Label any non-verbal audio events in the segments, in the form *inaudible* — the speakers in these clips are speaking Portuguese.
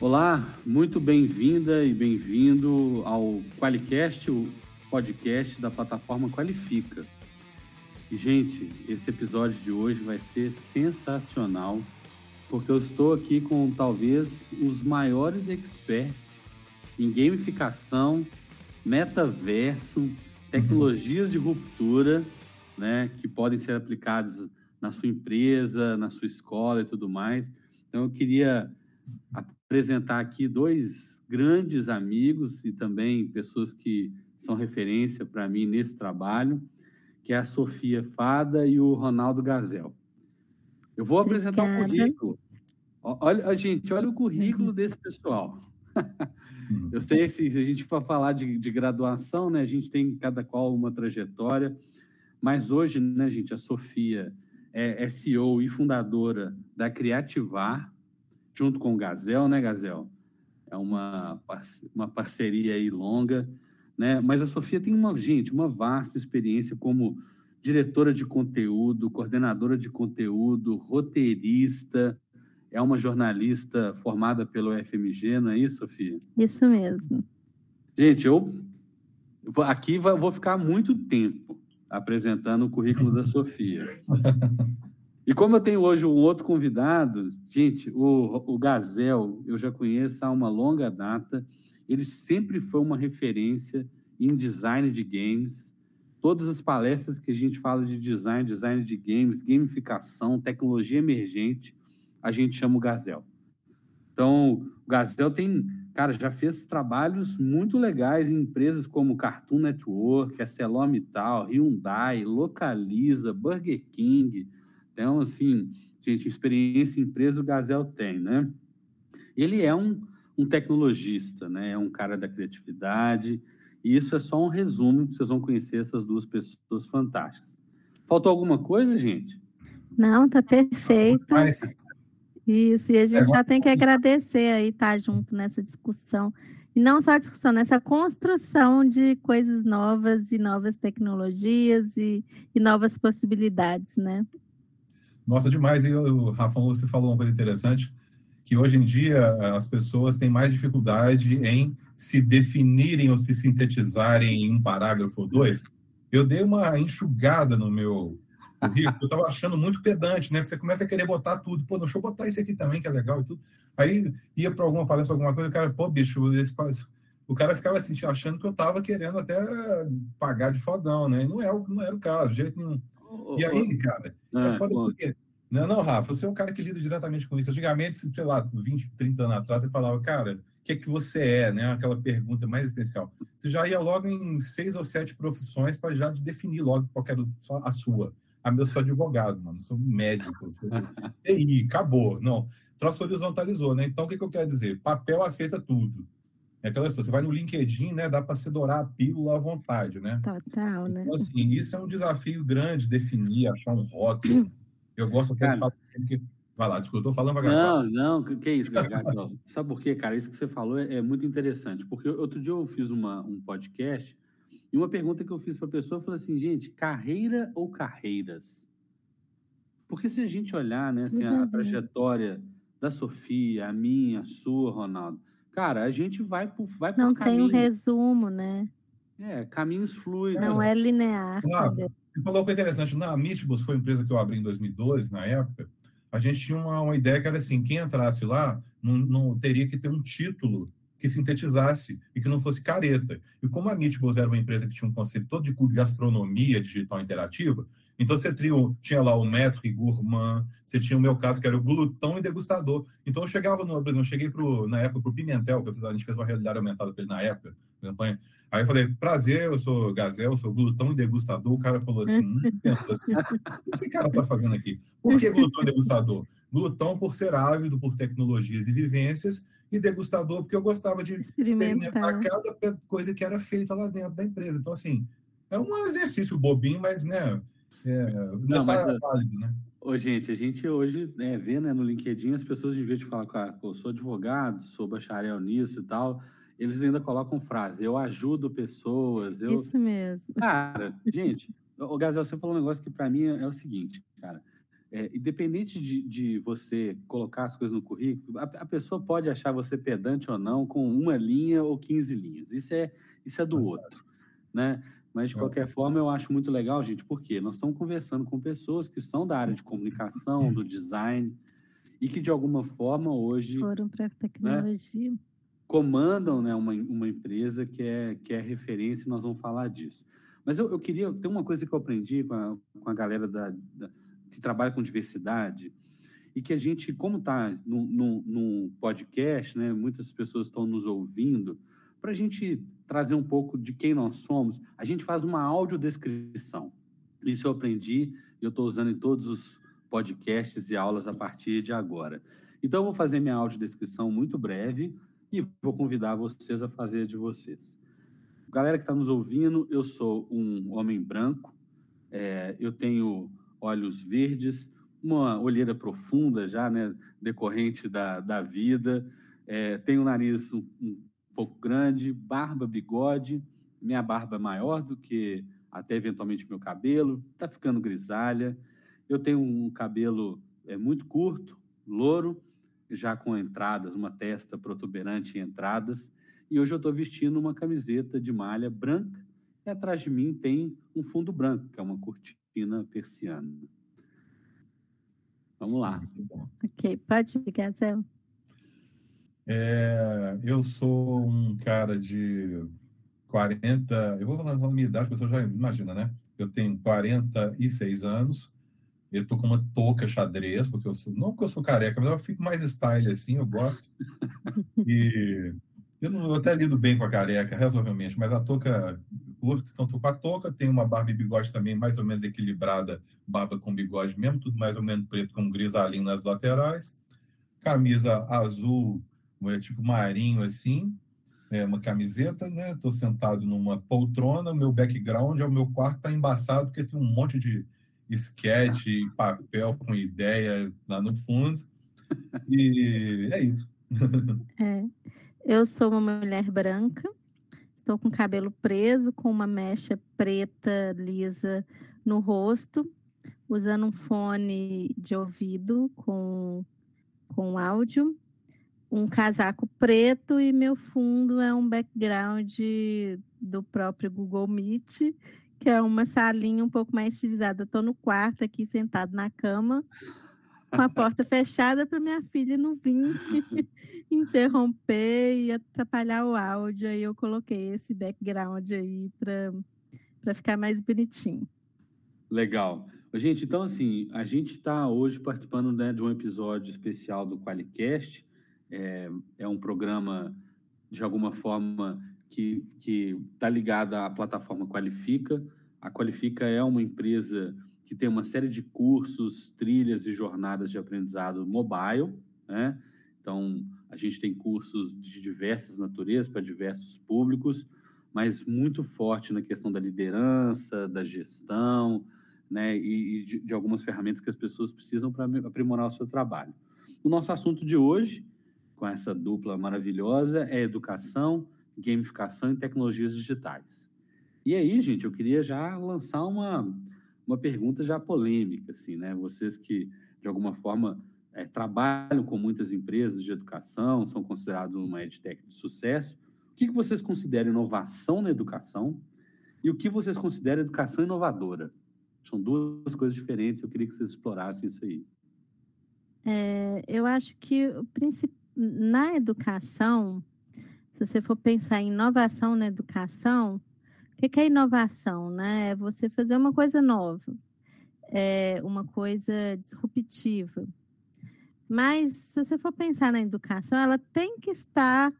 Olá, muito bem-vinda e bem-vindo ao Qualicast, o podcast da plataforma Qualifica. E, gente, esse episódio de hoje vai ser sensacional, porque eu estou aqui com talvez os maiores experts em gamificação, metaverso, tecnologias de ruptura, né, que podem ser aplicadas na sua empresa, na sua escola e tudo mais. Então, eu queria apresentar aqui dois grandes amigos e também pessoas que são referência para mim nesse trabalho, que é a Sofia Fada e o Ronaldo Gazel. Eu vou apresentar o currículo. Olha, gente, olha o currículo desse pessoal. *laughs* Eu sei que se a gente for falar de, de, graduação, né, a gente tem cada qual uma trajetória, mas hoje, né, gente, a Sofia é, é CEO e fundadora da Criativar, junto com o Gazel, né, Gazel? É uma, uma parceria aí longa, né? Mas a Sofia tem uma, gente, uma vasta experiência como diretora de conteúdo, coordenadora de conteúdo, roteirista, é uma jornalista formada pelo FMG, não é isso, Sofia? Isso mesmo. Gente, eu aqui vou ficar muito tempo apresentando o currículo da Sofia. *laughs* E como eu tenho hoje um outro convidado, gente, o, o Gazel, eu já conheço há uma longa data. Ele sempre foi uma referência em design de games. Todas as palestras que a gente fala de design, design de games, gamificação, tecnologia emergente, a gente chama o Gazel. Então, o Gazel tem, cara, já fez trabalhos muito legais em empresas como Cartoon Network, ArcelorMittal, Hyundai, Localiza, Burger King, então, assim, gente, experiência em empresa o Gazel tem, né? Ele é um, um tecnologista, né? É um cara da criatividade. E isso é só um resumo, vocês vão conhecer essas duas pessoas fantásticas. Faltou alguma coisa, gente? Não, tá perfeito. Isso, e a gente só tem que agradecer aí estar tá junto nessa discussão. E não só a discussão, nessa construção de coisas novas e novas tecnologias e, e novas possibilidades, né? Nossa, demais. E o Rafa, você falou uma coisa interessante, que hoje em dia as pessoas têm mais dificuldade em se definirem ou se sintetizarem em um parágrafo ou dois. Eu dei uma enxugada no meu currículo, eu estava achando muito pedante, né? Porque você começa a querer botar tudo. Pô, deixa eu botar isso aqui também, que é legal e tudo. Aí ia para alguma palestra, alguma coisa, o cara, pô, bicho, esse, o cara ficava assim, achando que eu estava querendo até pagar de fodão, né? E não, é, não era o caso, de jeito nenhum. E aí, cara, é ah, foda porque. Não, não, Rafa, você é um cara que lida diretamente com isso. Antigamente, sei lá, 20, 30 anos atrás, você falava, cara, o que é que você é, né? Aquela pergunta mais essencial. Você já ia logo em seis ou sete profissões para já definir logo qual era a sua. Ah, eu sou advogado, mano, sou médico, sou *laughs* TI, acabou. Não, troço horizontalizou, né? Então, o que, que eu quero dizer? Papel aceita tudo. É aquela coisa, você vai no LinkedIn, né? Dá para você dourar a pílula à vontade, né? Total, né? Então, assim, isso é um desafio grande, definir, achar um rótulo. Eu gosto até de falar que. Vai lá, desculpa, eu tô falando vagabundo. Não, não, que isso, Gabriel. *laughs* Sabe por quê, cara? Isso que você falou é, é, muito interessante, porque outro dia eu fiz uma, um podcast e uma pergunta que eu fiz para a pessoa, falei assim, gente, carreira ou carreiras? Porque se a gente olhar, né, assim, a, a trajetória da Sofia, a minha, a sua, Ronaldo, Cara, a gente vai por, vai Não tem caminhos. um resumo, né? É, caminhos fluidos. Não é linear. Claro. Você falou uma coisa interessante. Na Mitibus foi uma empresa que eu abri em 2012, na época. A gente tinha uma, uma ideia que era assim: quem entrasse lá não, não teria que ter um título que sintetizasse e que não fosse careta. E como a Meatballs era uma empresa que tinha um conceito todo de gastronomia digital interativa, então você tinha, tinha lá o Maître Gourmand, você tinha o meu caso, que era o glutão e degustador. Então eu chegava, no, por exemplo, eu cheguei pro, na época para o Pimentel, que a gente fez uma realidade aumentada para ele na época, campanha. Aí eu falei, prazer, eu sou Gazel, eu sou glutão e degustador. O cara falou assim, hum, pensou assim, o que esse cara tá fazendo aqui? Por que glutão e degustador? Glutão por ser ávido por tecnologias e vivências, e degustador porque eu gostava de experimentar, experimentar cada coisa que era feita lá dentro da empresa. Então, assim, é um exercício bobinho, mas, né, é, não, mas, tá válido, né? Ô, gente, a gente hoje né, vê né, no LinkedIn as pessoas, em vez de falar, ah, eu sou advogado, sou bacharel nisso e tal, eles ainda colocam frase, eu ajudo pessoas. Eu... Isso mesmo. Cara, gente, o Gazel, você falou um negócio que para mim é, é, o seguinte, cara. É, independente de, de, você colocar as coisas no currículo, a, a, pessoa pode achar você pedante ou não com uma linha ou 15 linhas. Isso é, isso é do outro, né? Mas, de qualquer forma, eu acho muito legal, gente, porque nós estamos conversando com pessoas que são da área de comunicação, do design, e que, de alguma forma, hoje... Foram para a né, tecnologia. Né, comandam né, uma, uma empresa que é, que é referência, e nós vamos falar disso. Mas eu, eu queria... Tem uma coisa que eu aprendi com a, com a galera da, da que trabalha com diversidade, e que a gente, como está no, podcast, né, muitas pessoas estão nos ouvindo, para a gente trazer um pouco de quem nós somos, a gente faz uma audiodescrição. Isso eu aprendi e eu estou usando em todos os podcasts e aulas a partir de agora. Então, eu vou fazer minha audiodescrição muito breve e vou convidar vocês a fazer de vocês. Galera que está nos ouvindo, eu sou um homem branco, é, eu tenho olhos verdes, uma olheira profunda já, né, decorrente da, da vida, é, tenho o nariz um, um pouco grande, barba, bigode, minha barba é maior do que até eventualmente meu cabelo, está ficando grisalha. Eu tenho um cabelo é, muito curto, louro, já com entradas, uma testa protuberante em entradas. E hoje eu estou vestindo uma camiseta de malha branca. E atrás de mim tem um fundo branco, que é uma cortina persiana. Vamos lá. Ok, pode ficar, Zé. É, eu sou um cara de 40, eu vou falar a minha idade, a pessoa já imagina, né? Eu tenho 46 anos, eu tô com uma touca xadrez, porque eu sou, não porque eu sou careca, mas eu fico mais style assim, eu gosto. *laughs* E eu, não, eu até lido bem com a careca, razoavelmente, mas a touca curta, então tô com a touca, tenho uma barba e bigode também mais ou menos equilibrada, barba com bigode mesmo, tudo mais ou menos preto com grisalinho nas laterais, camisa azul é tipo marinho assim, é uma camiseta, né? Estou sentado numa poltrona, meu background é o meu quarto tá embaçado porque tem um monte de sketch, papel com ideia lá no fundo. E é isso. É. *laughs* Eu sou uma mulher branca, estou com cabelo preso, com uma mecha preta lisa no rosto, usando um fone de ouvido com, com áudio um casaco preto e meu fundo é um background do próprio Google Meet, que é uma salinha um pouco mais estilizada. Estou no quarto aqui, sentado na cama, com a porta fechada para minha filha não vir *laughs* interromper e atrapalhar o áudio. Aí eu coloquei esse background aí para ficar mais bonitinho. Legal. Gente, então assim, a gente está hoje participando né, de um episódio especial do Qualicast, é, é um programa, de alguma forma, que está ligado à plataforma Qualifica. A Qualifica é uma empresa que tem uma série de cursos, trilhas e jornadas de aprendizado mobile. Né? Então, a gente tem cursos de diversas naturezas para diversos públicos, mas muito forte na questão da liderança, da gestão, né? e, e de, de algumas ferramentas que as pessoas precisam para aprimorar o seu trabalho. O nosso assunto de hoje com essa dupla maravilhosa é educação, gamificação e tecnologias digitais. E aí, gente, eu queria já lançar uma, uma pergunta já polêmica, assim, né? Vocês que, de alguma forma, é, trabalham com muitas empresas de educação, são considerados uma edtech de sucesso, o que, que vocês consideram inovação na educação e o que vocês consideram educação inovadora? São duas coisas diferentes, eu queria que vocês explorassem isso aí. É, eu acho que o principal na educação, se você for pensar em inovação na educação, o que é inovação? Né? É você fazer uma coisa nova, é uma coisa disruptiva. Mas, se você for pensar na educação, ela tem que estar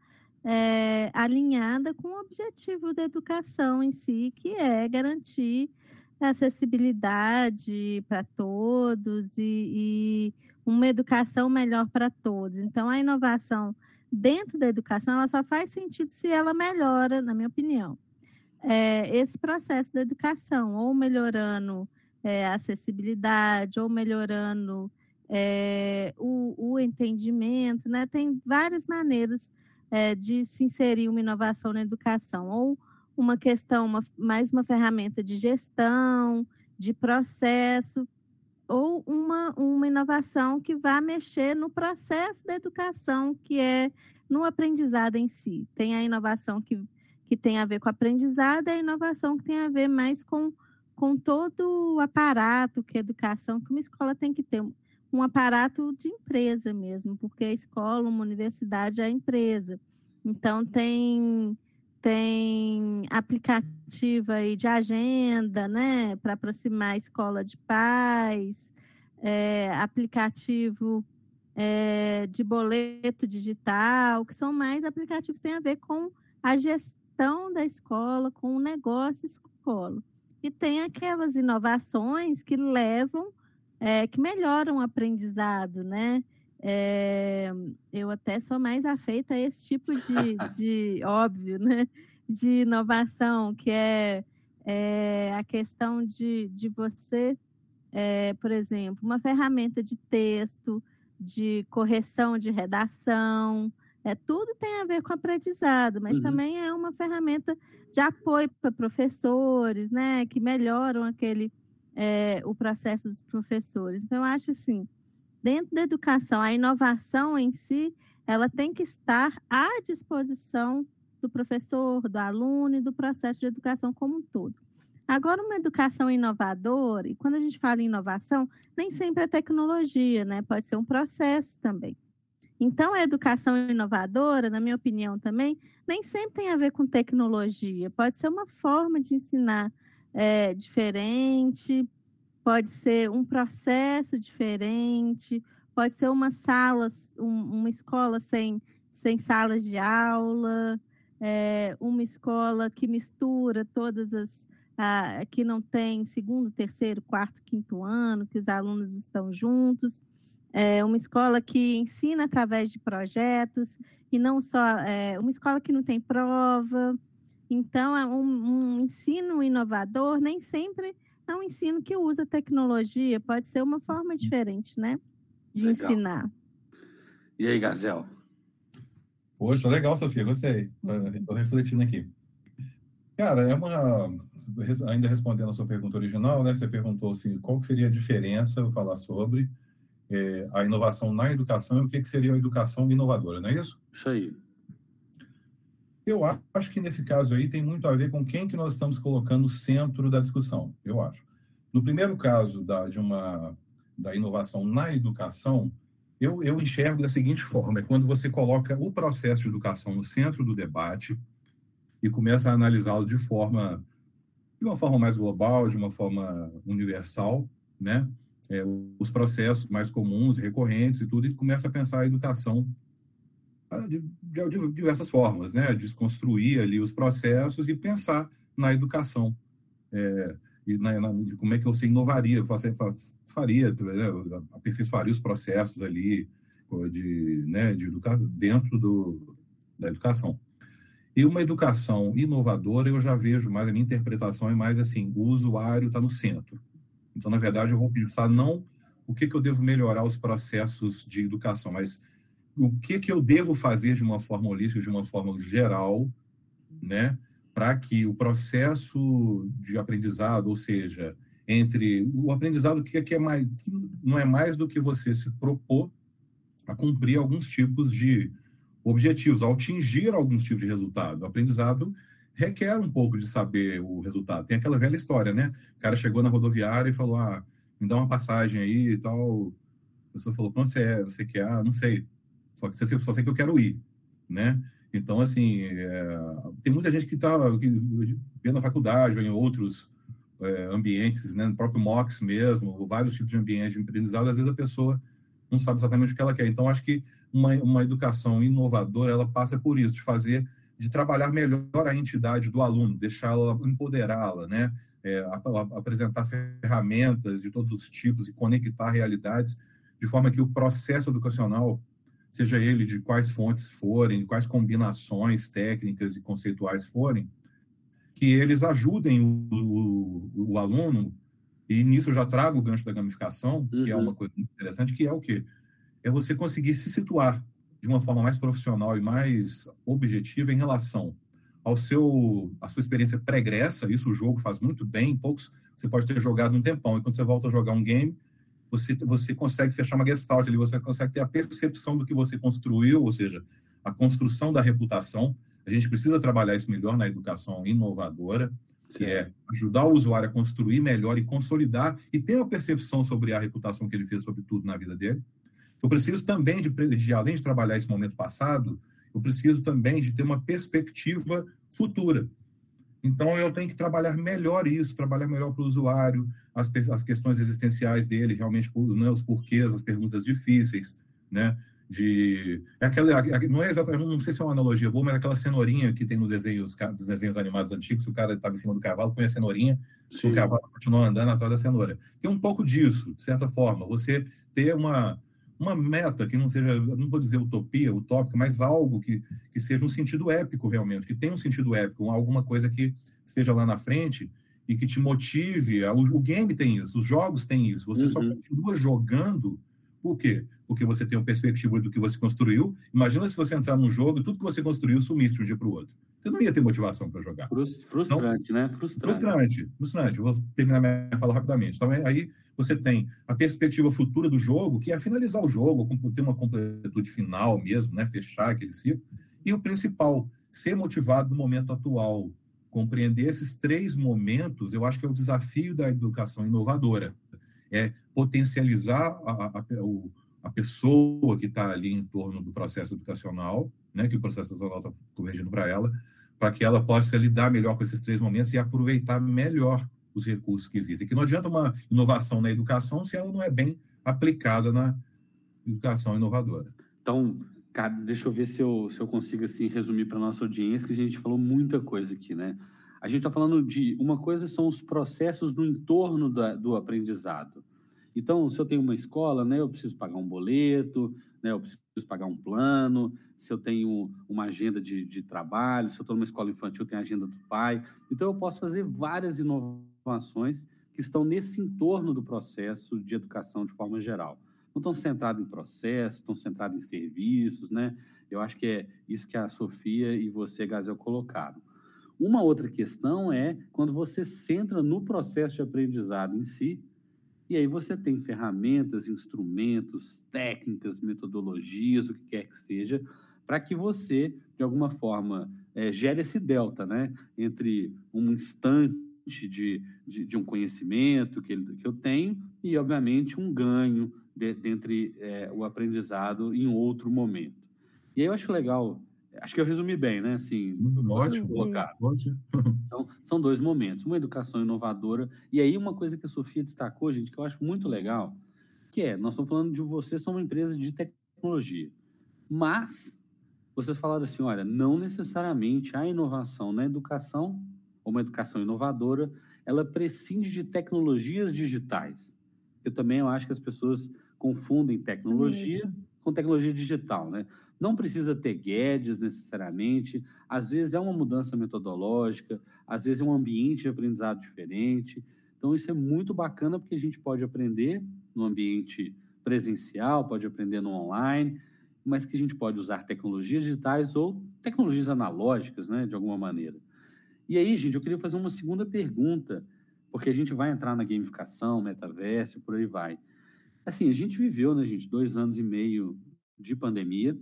é, alinhada com o objetivo da educação em si, que é garantir acessibilidade para todos e, e uma educação melhor para todos. Então, a inovação dentro da educação, ela só faz sentido se ela melhora, na minha opinião, é, esse processo da educação, ou melhorando é, a acessibilidade, ou melhorando é, o, o, entendimento, né? Tem várias maneiras é, de se inserir uma inovação na educação, ou uma questão, uma, mais uma ferramenta de gestão, de processo, ou uma, uma inovação que vá mexer no processo da educação, que é no aprendizado em si. Tem a inovação que, que tem a ver com aprendizado e a inovação que tem a ver mais com, com todo o aparato que a educação, que uma escola tem que ter, um aparato de empresa mesmo, porque a escola, uma universidade é a empresa. Então, tem tem aplicativo aí de agenda, né, para aproximar a escola de pais, é, aplicativo é, de boleto digital, que são mais aplicativos que têm a ver com a gestão da escola, com o negócio escola. E tem aquelas inovações que levam, é, que melhoram o aprendizado, né? É, eu até sou mais afeita a esse tipo de, *laughs* de óbvio, né? De inovação, que é, é a questão de, de você, é, por exemplo, uma ferramenta de texto, de correção de redação, é, tudo tem a ver com aprendizado, mas uhum. também é uma ferramenta de apoio para professores, né? Que melhoram aquele é, o processo dos professores. Então, eu acho assim, dentro da educação, a inovação em si, ela tem que estar à disposição do professor, do aluno e do processo de educação como um todo. Agora, uma educação inovadora, e quando a gente fala em inovação, nem sempre é tecnologia, né? Pode ser um processo também. Então, a educação inovadora, na minha opinião também, nem sempre tem a ver com tecnologia. Pode ser uma forma de ensinar é, diferente, pode ser um processo diferente, pode ser uma sala, um, uma escola sem, sem salas de aula, é, uma escola que mistura todas as. Que não tem segundo, terceiro, quarto, quinto ano, que os alunos estão juntos. É uma escola que ensina através de projetos e não só é, uma escola que não tem prova. Então, é um, um ensino inovador nem sempre é um ensino que usa tecnologia, pode ser uma forma diferente, né? De legal. ensinar. E aí, Gazel? Poxa, legal, Sofia, gostei. Estou refletindo aqui. Cara, é uma. Ainda respondendo a sua pergunta original, né? Você perguntou assim, qual seria a diferença, eu falar sobre é, a inovação na educação e o que, que seria a educação inovadora, não é isso? Isso aí. Eu acho que nesse caso aí tem muito a ver com quem que nós estamos colocando no centro da discussão, eu acho. No primeiro caso da, de uma, da inovação na educação, eu, eu enxergo da seguinte forma, é quando você coloca o processo de educação no centro do debate e começa a analisá-lo de forma de uma forma mais global, de uma forma universal, né? É, os processos mais comuns, recorrentes e tudo, e começa a pensar a educação de, de, de diversas formas, né? Desconstruir ali os processos e pensar na educação. É, e na, na, de como é que você inovaria, fazer, faria, né? aperfeiçoaria os processos ali de, né, de educar dentro do, da educação. E uma educação inovadora, eu já vejo mais, a minha interpretação é mais assim, o usuário está no centro. Então, na verdade, eu vou pensar não o que, que eu devo melhorar os processos de educação, mas o que, que eu devo fazer de uma forma holística, de uma forma geral, né, para que o processo de aprendizado, ou seja, entre o aprendizado que, que é mais, que não é mais do que você se propor a cumprir alguns tipos de objetivos, ao atingir alguns tipos de resultado. O aprendizado requer um pouco de saber o resultado. Tem aquela velha história, né? O cara chegou na rodoviária e falou: "Ah, me dá uma passagem aí e tal". A pessoa falou: "Quanto você é? Você quer? Ah, não sei. Só que só sei que eu quero ir, né? Então, assim, é, tem muita gente que está vendo na faculdade ou em outros é, ambientes, né, no próprio MOX mesmo, vários tipos de ambientes de aprendizado, às vezes a pessoa não sabe exatamente o que ela quer. Então, acho que uma, uma educação inovadora, ela passa por isso, de fazer, de trabalhar melhor a entidade do aluno, deixá-la, empoderá-la, né, é, apresentar ferramentas de todos os tipos e conectar realidades, de forma que o processo educacional seja ele de quais fontes forem, quais combinações técnicas e conceituais forem, que eles ajudem o, o, o aluno, e nisso eu já trago o gancho da gamificação, uhum. que é uhum. uma coisa muito interessante, que é o quê? É você conseguir se situar de uma forma mais profissional e mais objetiva em relação ao seu a sua experiência pregressa, isso o jogo faz muito bem, poucos você pode ter jogado um tempão, e quando você volta a jogar um game, você, você consegue fechar uma gestalt ali, você consegue ter a percepção do que você construiu, ou seja, a construção da reputação. A gente precisa trabalhar isso melhor na educação inovadora, que é ajudar o usuário a construir melhor e consolidar e ter uma percepção sobre a reputação que ele fez sobre tudo na vida dele. Eu preciso também de, de além de trabalhar esse momento passado, eu preciso também de ter uma perspectiva futura. Então, eu tenho que trabalhar melhor isso, trabalhar melhor para o usuário, as, as questões existenciais dele, realmente, né, os porquês, as perguntas difíceis, né? De, é aquela, não é exatamente, não sei se é uma analogia boa, mas é aquela cenourinha que tem no desenho, os, dos desenhos animados antigos, o cara estava em cima do cavalo, põe a cenourinha, Sim. o cavalo continua andando atrás da cenoura. Tem um pouco disso, de certa forma, você ter uma, uma meta que não seja, não vou dizer utopia, utópica, mas algo que, que seja um sentido épico realmente, que tenha um sentido épico, alguma coisa que esteja lá na frente e que te motive. O, game tem isso, os jogos têm isso. Você uhum. só continua jogando, por quê? Porque você tem uma perspectiva do que você construiu. Imagina se você entrar num jogo e tudo que você construiu sumisse de um dia para o outro. Você não ia ter motivação para jogar. Frustrante, então, né? Frustrante. Frustrante, frustrante. Vou terminar minha fala rapidamente. Então, aí você tem a perspectiva futura do jogo, que é finalizar o jogo, ter uma completude final mesmo, né? fechar aquele ciclo. E o principal, ser motivado no momento atual. Compreender esses três momentos, eu acho que é o desafio da educação inovadora. É potencializar a, a, a pessoa que está ali em torno do processo educacional, né, que o processo educacional está corrigindo para ela, para que ela possa lidar melhor com esses três momentos e aproveitar melhor os recursos que existem. Que não adianta uma inovação na educação se ela não é bem aplicada na educação inovadora. Então, cara, deixa eu ver se eu, se eu consigo assim, resumir para a nossa audiência, que a gente falou muita coisa aqui, né? A gente está falando de uma coisa são os processos no entorno da, do aprendizado. Então, se eu tenho uma escola, né, eu preciso pagar um boleto, né, eu preciso pagar um plano, se eu tenho uma agenda de, de trabalho, se eu estou numa escola infantil, tenho a agenda do pai. Então, eu posso fazer várias inovações que estão nesse entorno do processo de educação de forma geral. Não estão centrados em processos, estão centrados em serviços, né? Eu acho que é isso que a Sofia e você, Gazel, colocaram. Uma outra questão é quando você centra no processo de aprendizado em si, e aí você tem ferramentas, instrumentos, técnicas, metodologias, o que quer que seja, para que você, de alguma forma, é, gere esse delta, né? Entre um instante de, de, de um conhecimento que, ele, que eu tenho e, obviamente, um ganho de, dentre é, o aprendizado em outro momento. E aí eu acho legal Acho que eu resumi bem, né? Assim, ótimo, colocar. ótimo. *laughs* Então, são dois momentos. Uma educação inovadora. E aí, uma coisa que a Sofia destacou, gente, que eu acho muito legal, que é, nós estamos falando de vocês, são uma empresa de tecnologia. Mas, vocês falaram assim, olha, não necessariamente a inovação na educação, ou uma educação inovadora, ela prescinde de tecnologias digitais. Eu também eu acho que as pessoas confundem tecnologia com tecnologia digital, né? Não precisa ter Guedes necessariamente, às vezes é uma mudança metodológica, às vezes é um ambiente de aprendizado diferente. Então, isso é muito bacana porque a gente pode aprender no ambiente presencial, pode aprender no online, mas que a gente pode usar tecnologias digitais ou tecnologias analógicas, né, de alguma maneira. E aí, gente, eu queria fazer uma segunda pergunta, porque a gente vai entrar na gamificação, metaverso, por aí vai. Assim, a gente viveu, né, gente, dois anos e meio de pandemia,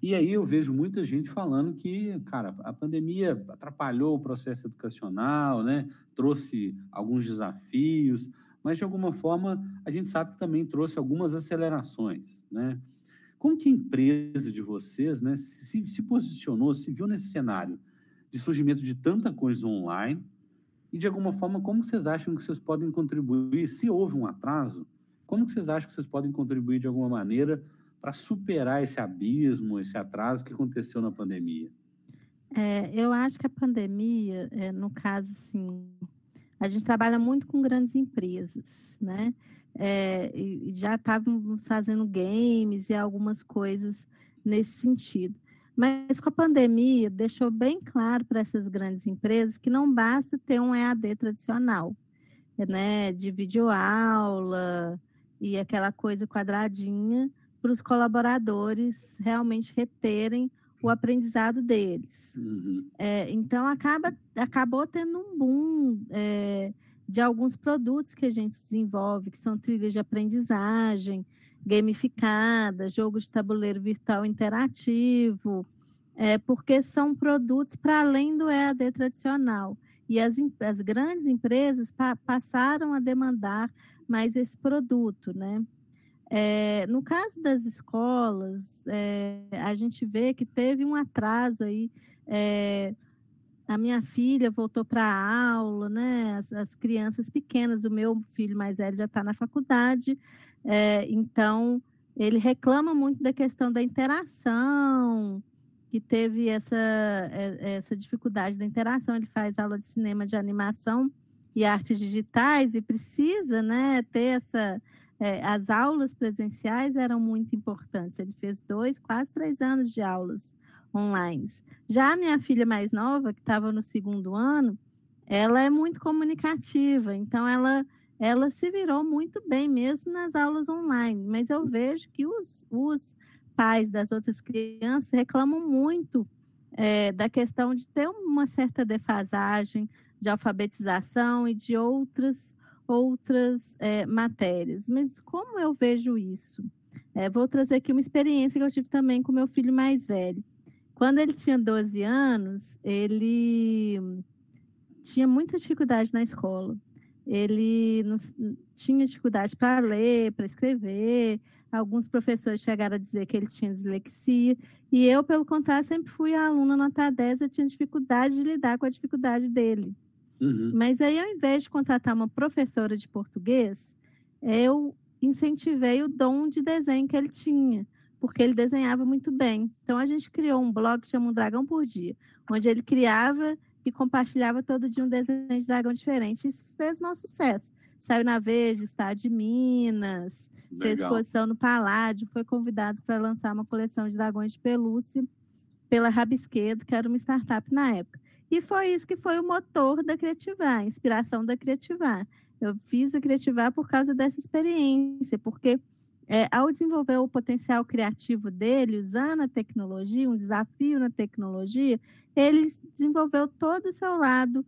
e aí eu vejo muita gente falando que, cara, a pandemia atrapalhou o processo educacional, né? Trouxe alguns desafios, mas de alguma forma a gente sabe que também trouxe algumas acelerações, né? Como que a empresa de vocês, né, se, se posicionou, se viu nesse cenário de surgimento de tanta coisa online e de alguma forma como vocês acham que vocês podem contribuir, se houve um atraso, como que vocês acham que vocês podem contribuir de alguma maneira para superar esse abismo, esse atraso que aconteceu na pandemia? É, eu acho que a pandemia, é, no caso, assim, a gente trabalha muito com grandes empresas, né? É, e já estávamos fazendo games e algumas coisas nesse sentido. Mas com a pandemia, deixou bem claro para essas grandes empresas que não basta ter um EAD tradicional, né? De videoaula e aquela coisa quadradinha, para os colaboradores realmente reterem o aprendizado deles. Uhum. É, então, acaba, acabou tendo um boom é, de alguns produtos que a gente desenvolve, que são trilhas de aprendizagem, gamificada, jogo de tabuleiro virtual interativo, é, porque são produtos para além do EAD tradicional. E as, as grandes empresas pa, passaram a demandar mais esse produto, né? É, no caso das escolas, é, a gente vê que teve um atraso aí. É, a minha filha voltou para a aula, né? As, as, crianças pequenas, o meu filho mais velho já está na faculdade, é, então ele reclama muito da questão da interação, que teve essa, é, essa dificuldade da interação. Ele faz aula de cinema de animação e artes digitais e precisa, né, ter essa é, as aulas presenciais eram muito importantes. Ele fez dois, quase três anos de aulas online. Já a minha filha mais nova, que estava no segundo ano, ela é muito comunicativa, então ela, ela se virou muito bem mesmo nas aulas online. Mas eu vejo que os, os pais das outras crianças reclamam muito é, da questão de ter uma certa defasagem de alfabetização e de outras outras é, matérias. Mas como eu vejo isso? É, vou trazer aqui uma experiência que eu tive também com meu filho mais velho. Quando ele tinha 12 anos, ele tinha muita dificuldade na escola. Ele não, tinha dificuldade para ler, para escrever. Alguns professores chegaram a dizer que ele tinha dislexia. E eu, pelo contrário, sempre fui aluna nota 10. Eu tinha dificuldade de lidar com a dificuldade dele. Uhum. Mas aí, ao invés de contratar uma professora de português, eu incentivei o dom de desenho que ele tinha, porque ele desenhava muito bem. Então, a gente criou um blog que chama Um Dragão por Dia, onde ele criava e compartilhava todo dia um desenho de dragão diferente. Isso fez mau sucesso. Saiu na Veja, Estado de Minas, Legal. fez exposição no Paládio, foi convidado para lançar uma coleção de dragões de pelúcia pela Rabisquedo, que era uma startup na época. E foi isso que foi o motor da Criativar, a inspiração da Criativar. Eu fiz a Criativar por causa dessa experiência, porque é, ao desenvolver o potencial criativo dele, usando a tecnologia, um desafio na tecnologia, ele desenvolveu todo o seu lado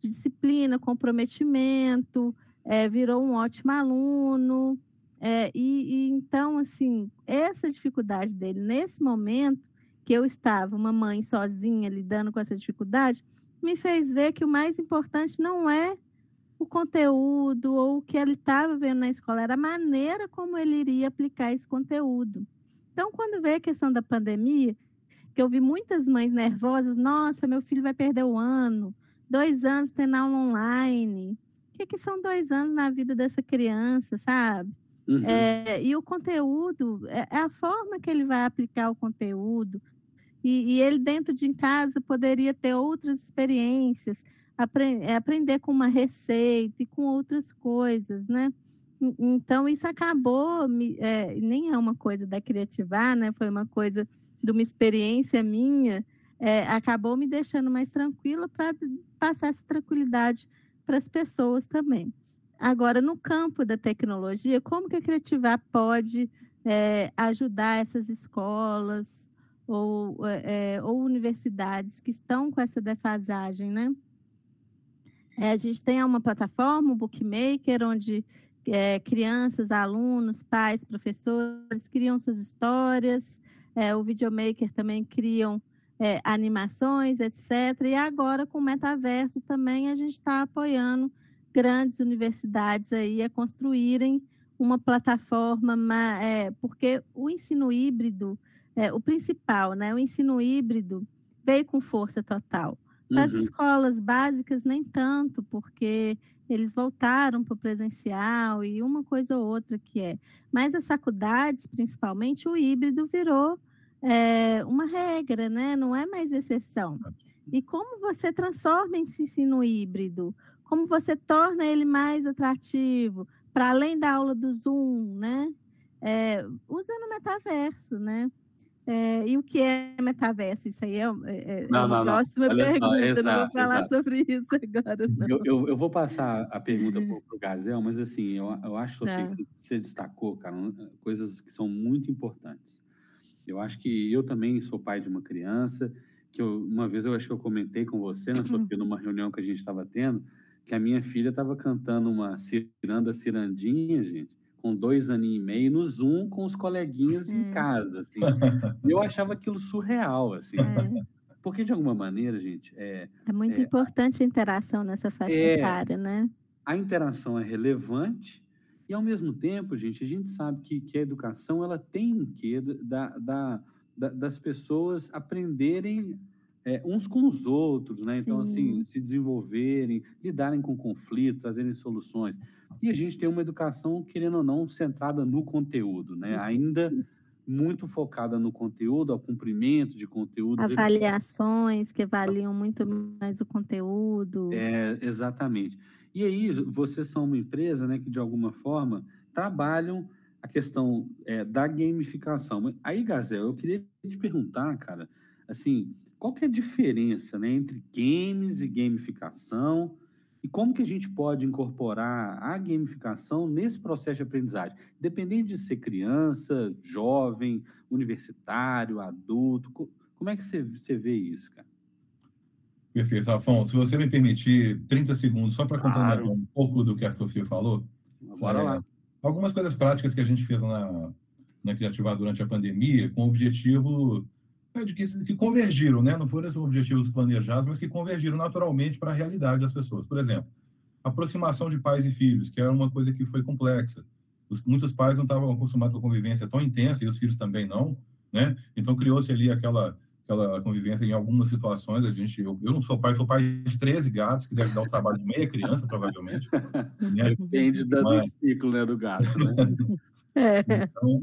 de disciplina, comprometimento, é, virou um ótimo aluno. É, e, e então, assim, essa dificuldade dele nesse momento que eu estava, uma mãe sozinha lidando com essa dificuldade, me fez ver que o mais importante não é o conteúdo ou o que ele estava vendo na escola, era a maneira como ele iria aplicar esse conteúdo. Então, quando veio a questão da pandemia, que eu vi muitas mães nervosas, nossa, meu filho vai perder o ano, dois anos tendo aula online. O que, que são dois anos na vida dessa criança, sabe? Uhum. É, e o conteúdo, é, é a forma que ele vai aplicar o conteúdo, e, e ele, dentro de casa, poderia ter outras experiências, é, aprender com uma receita e com outras coisas, né? Então, isso acabou, é, nem é uma coisa da Criativar, né? Foi uma coisa de uma experiência minha, é, acabou me deixando mais tranquila para passar essa tranquilidade para as pessoas também. Agora, no campo da tecnologia, como que a Criativar pode é, ajudar essas escolas, ou, é, ou universidades que estão com essa defasagem, né? É, a gente tem uma plataforma, o Bookmaker, onde é, crianças, alunos, pais, professores criam suas histórias, é, o Videomaker também criam é, animações, etc. E agora, com o metaverso também, a gente está apoiando grandes universidades aí a construírem uma plataforma, é, porque o ensino híbrido, é, o principal, né, o ensino híbrido, veio com força total. Para as uhum. escolas básicas, nem tanto, porque eles voltaram para o presencial e uma coisa ou outra que é. Mas as faculdades, principalmente, o híbrido virou é, uma regra, né? não é mais exceção. E como você transforma esse ensino híbrido? Como você torna ele mais atrativo? Para além da aula do Zoom, né? É, usando o metaverso, né? É, e o que é metaverso? Isso aí é, é, é não, não, próxima não. pergunta, só, exato, não vou falar exato. sobre isso agora. Eu, eu, eu, vou passar a pergunta para o Gazel, mas assim, eu, eu acho que tá. você destacou, cara, coisas que são muito importantes. Eu acho que eu também sou pai de uma criança, que eu, uma vez eu acho que eu comentei com você, né, Sofia, numa reunião que a gente estava tendo, que a minha filha estava cantando uma ciranda cirandinha, gente, com dois aninhos e meio, no Zoom com os coleguinhas é. em casa, assim. eu achava aquilo surreal, assim. É. Porque, de alguma maneira, gente... É, é muito é, importante a interação nessa faixa é, etária, né? A interação é relevante e, ao mesmo tempo, gente, a gente sabe que, que a educação ela tem um quê da, da, da das pessoas aprenderem é, uns com os outros, né? Então, assim, se desenvolverem, lidarem com conflitos, trazerem soluções. E a gente tem uma educação, querendo ou não, centrada no conteúdo, né? Ainda muito focada no conteúdo, ao cumprimento de conteúdos. Avaliações que avaliam muito mais o conteúdo. É, exatamente. E aí, vocês são uma empresa, né, que de alguma forma trabalham a questão é, da gamificação. Aí, Gazel, eu queria te perguntar, cara, assim, qual que é a diferença né, entre games e gamificação e como que a gente pode incorporar a gamificação nesse processo de aprendizagem? Dependendo de ser criança, jovem, universitário, adulto, como é que você, você vê isso, cara? Perfeito, Afonso. Se você me permitir 30 segundos só para complementar claro. um pouco do que a Sofia falou. Bora é, lá. Algumas coisas práticas que a gente fez na, na Criativar durante a pandemia, com o objetivo que, que convergiram, né? não foram esses objetivos planejados, mas que convergiram naturalmente para a realidade das pessoas. Por exemplo, aproximação de pais e filhos, que era uma coisa que foi complexa. Os, muitos pais não estavam acostumados com a convivência tão intensa e os filhos também não, né? Então criou-se ali aquela aquela convivência em algumas situações. A gente, eu, eu não sou pai, sou pai de 13 gatos, que deve dar o trabalho de meia criança, provavelmente. *laughs* Né? Depende do Mas... ciclo né, do gato, né? *laughs* É. Então,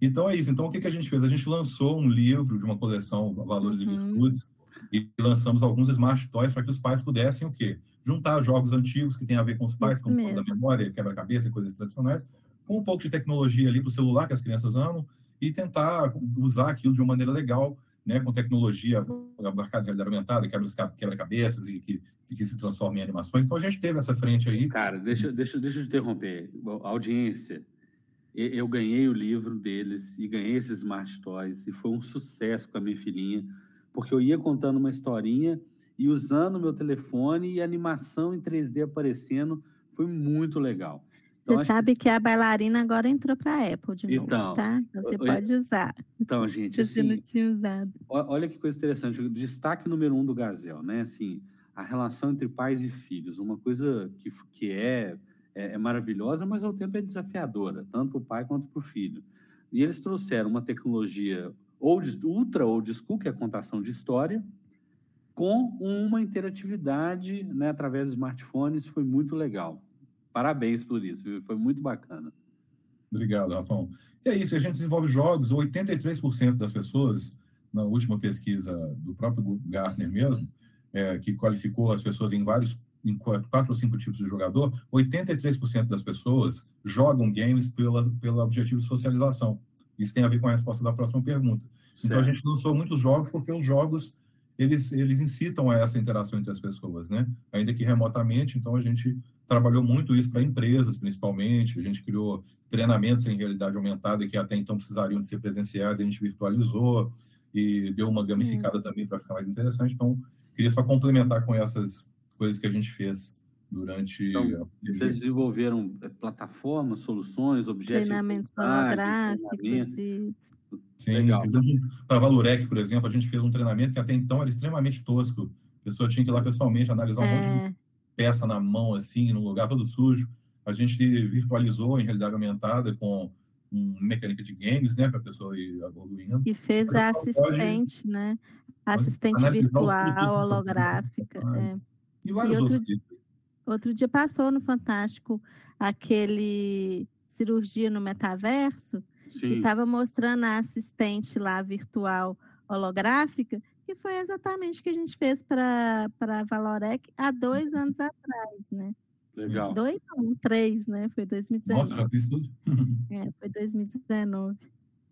então é isso. Então o que, que a gente fez? A gente lançou um livro de uma coleção Valores uhum. e Virtudes e lançamos alguns smart toys para que os pais pudessem o quê? Juntar jogos antigos que tem a ver com os pais, como da memória, quebra-cabeça, coisas tradicionais, com um pouco de tecnologia ali para o celular que as crianças amam e tentar usar aquilo de uma maneira legal, né, com tecnologia embarcada de realidade aumentada, quebra-cabeças e que, que se transforma em animações. Então a gente teve essa frente aí. Cara, deixa, deixa, deixa eu te interromper. A audiência, eu ganhei o livro deles e ganhei esses Smart Toys e foi um sucesso com a minha filhinha, porque eu ia contando uma historinha e usando meu telefone e animação em 3D aparecendo, foi muito legal. Então, Você sabe que... que... a bailarina agora entrou para a Apple de novo, então, tá? Você pode usar. Então, gente, assim, não tinha usado. Olha que coisa interessante. Destaque número um do Gazel, né? Assim, a relação entre pais e filhos, uma coisa que, que é é, é maravilhosa, mas ao tempo é desafiadora, tanto para o pai quanto para o filho. E eles trouxeram uma tecnologia old, ultra old school, que é a contação de história, com uma interatividade né, através dos smartphones, foi muito legal. Parabéns por isso, foi muito bacana. Obrigado, Rafão. E é isso, a gente desenvolve jogos, 83% das pessoas, na última pesquisa do próprio Gartner mesmo, é, que qualificou as pessoas em vários em quatro ou cinco tipos de jogador, 83% das pessoas jogam games pela, pelo objetivo de socialização. Isso tem a ver com a resposta da próxima pergunta. Certo. Então a gente lançou muitos jogos porque os jogos eles, eles incitam a essa interação entre as pessoas, né? Ainda que remotamente, então a gente trabalhou muito isso para empresas, principalmente. A gente criou treinamentos em realidade aumentada que até então precisariam de ser presenciais, a gente virtualizou e deu uma gamificada hum. também para ficar mais interessante. Então, queria só complementar com essas coisas que a gente fez durante. Então, vocês desenvolveram eh, plataformas, soluções, objetos. Treinamentos holográficos. Sim, Legal. para a Valurec, por exemplo, a gente fez um treinamento que até então era extremamente tosco. A pessoa tinha que ir lá pessoalmente analisar um é... monte de é. peça na mão, assim, num lugar todo sujo. A gente virtualizou em realidade aumentada com uma mecânica de games, né, para a pessoa ir evoluindo. E fez a, a assistente, pode, né? Assistente virtual, holográfica. É. E vários e outro, outros. Outro dia passou no Fantástico aquele cirurgia no metaverso Sim. e estava mostrando a assistente lá virtual holográfica, que foi exatamente o que a gente fez para a Valorec há dois anos atrás, né? Legal. Dois, não, três, né? Foi 2019. Nossa, já fiz tudo. *laughs* é, foi 2019.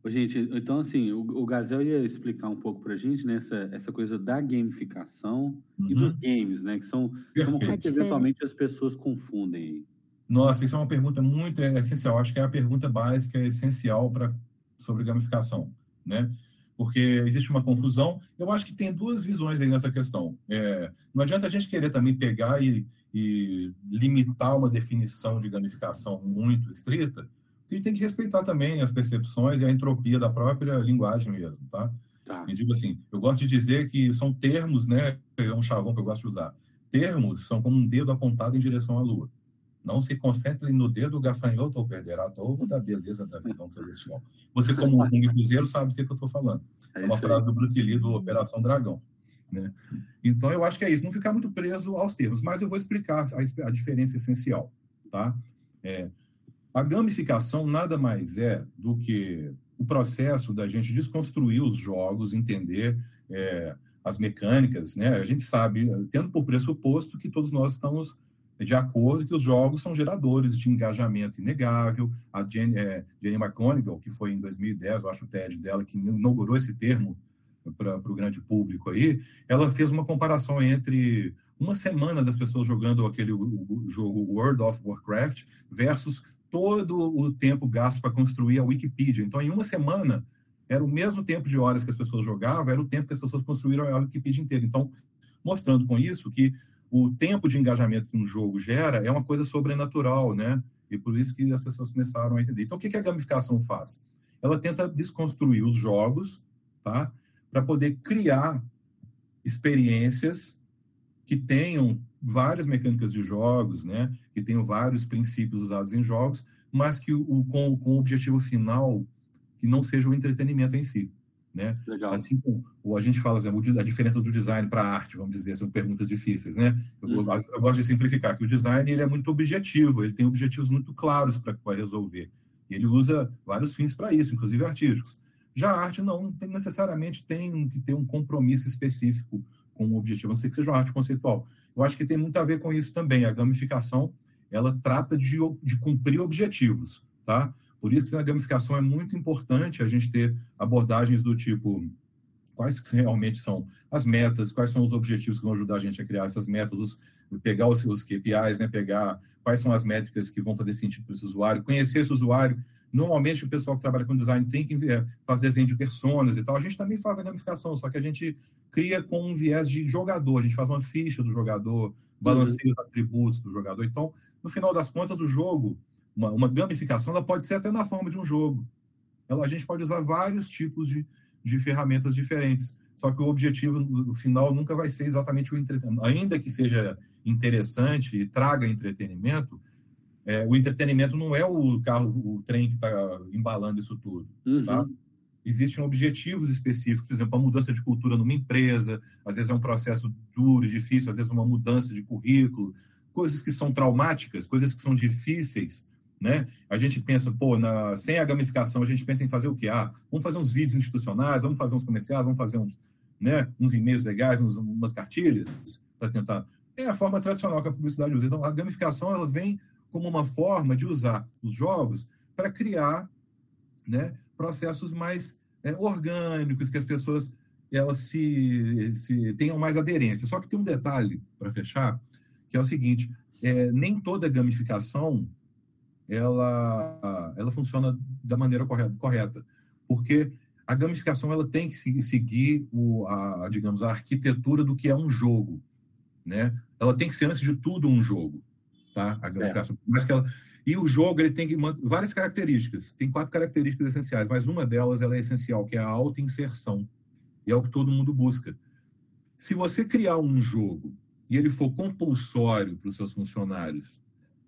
Gente, então assim, o, o Gazel ia explicar um pouco para a gente né, essa, essa coisa da gamificação uhum. e dos games, né? Que são, são coisas que eventualmente as pessoas confundem. Nossa, isso é uma pergunta muito essencial. Acho que é a pergunta básica, essencial para sobre gamificação, né? Porque existe uma confusão. Eu acho que tem duas visões aí nessa questão. É, não adianta a gente querer também pegar e, e limitar uma definição de gamificação muito estrita, e tem que respeitar também as percepções e a entropia da própria linguagem mesmo, tá? tá. Eu digo assim, eu gosto de dizer que são termos, né? É um chavão que eu gosto de usar. Termos são como um dedo apontado em direção à lua. Não se concentre no dedo gafanhoto ou perderá todo da beleza da visão celestial. Você, como um *laughs* guifuzeiro, sabe do que, que eu estou falando. É, é uma frase do Bruce Lee, do Operação Dragão. Né? Então, eu acho que é isso. Não ficar muito preso aos termos. Mas eu vou explicar a, a diferença essencial. Tá? É, a gamificação nada mais é do que o processo da gente desconstruir os jogos, entender é, as mecânicas, né? A gente sabe, tendo por pressuposto que todos nós estamos de acordo que os jogos são geradores de engajamento inegável. A Jenny, é, Jenny que foi em 2010, eu acho o TED dela, que inaugurou esse termo para o grande público aí, ela fez uma comparação entre uma semana das pessoas jogando aquele o, o jogo World of Warcraft versus todo o tempo gasto para construir a Wikipedia. Então, em uma semana, era o mesmo tempo de horas que as pessoas jogavam, era o tempo que as pessoas construíram a Wikipedia inteira. Então, mostrando com isso que o tempo de engajamento que um jogo gera é uma coisa sobrenatural, né? E por isso que as pessoas começaram a entender. Então, o que a gamificação faz? Ela tenta desconstruir os jogos, tá? Para poder criar experiências que tenham várias mecânicas de jogos, né, que tenham vários princípios usados em jogos, mas que o, com, com o objetivo final que não seja o entretenimento em si. Né? Legal. Assim como a gente fala exemplo, a diferença do design para a arte, vamos dizer, são perguntas difíceis, né? Eu, uhum. eu, gosto de simplificar que o design ele é muito objetivo, ele tem objetivos muito claros para resolver. E ele usa vários fins para isso, inclusive artísticos. Já a arte não tem, necessariamente tem que ter um compromisso específico com o objetivo, a não ser que seja uma arte conceitual. Eu acho que tem muito a ver com isso também. A gamificação, ela trata de, de cumprir objetivos, tá? Por isso que na gamificação é muito importante a gente ter abordagens do tipo quais realmente são as metas, quais são os objetivos que vão ajudar a gente a criar essas metas, os, pegar os, os KPIs, né, pegar quais são as métricas que vão fazer sentido para esse usuário, conhecer esse usuário. Normalmente o pessoal que trabalha com design tem que é, fazer desenho de personas e tal. A gente também faz a gamificação, só que a gente cria com um viés de jogador. A gente faz uma ficha do jogador, balanceia os atributos do jogador. Então, no final das contas, do jogo, uma, uma, gamificação, ela pode ser até na forma de um jogo. Ela, a gente pode usar vários tipos de, de ferramentas diferentes. Só que o objetivo no final nunca vai ser exatamente o entretenimento. Ainda que seja interessante e traga entretenimento, é, o entretenimento não é o carro, o trem que está embalando isso tudo. Tá? Uhum. Tá? existem objetivos específicos, por exemplo, a mudança de cultura numa empresa, às vezes é um processo duro, difícil, às vezes uma mudança de currículo, coisas que são traumáticas, coisas que são difíceis, né? A gente pensa, pô, na, sem a gamificação, a gente pensa em fazer o quê? Ah, vamos fazer uns vídeos institucionais, vamos fazer uns comerciais, vamos fazer uns, né, uns e-mails legais, uns, umas cartilhas, para tentar. É a forma tradicional que a publicidade usa. Então, a gamificação ela vem como uma forma de usar os jogos para criar né, processos mais é, orgânicos, que as pessoas elas se, se tenham mais aderência. Só que tem um detalhe para fechar, que é o seguinte: é, nem toda gamificação ela, ela funciona da maneira correta, correta, porque a gamificação ela tem que seguir o, a, digamos, a arquitetura do que é um jogo, né? Ela tem que ser antes de tudo um jogo, tá? A gamificação, é. mas que ela e o jogo ele tem várias características. Tem quatro características essenciais, mas uma delas ela é essencial, que é a auto-inserção. E é o que todo mundo busca. Se você criar um jogo e ele for compulsório para os seus funcionários,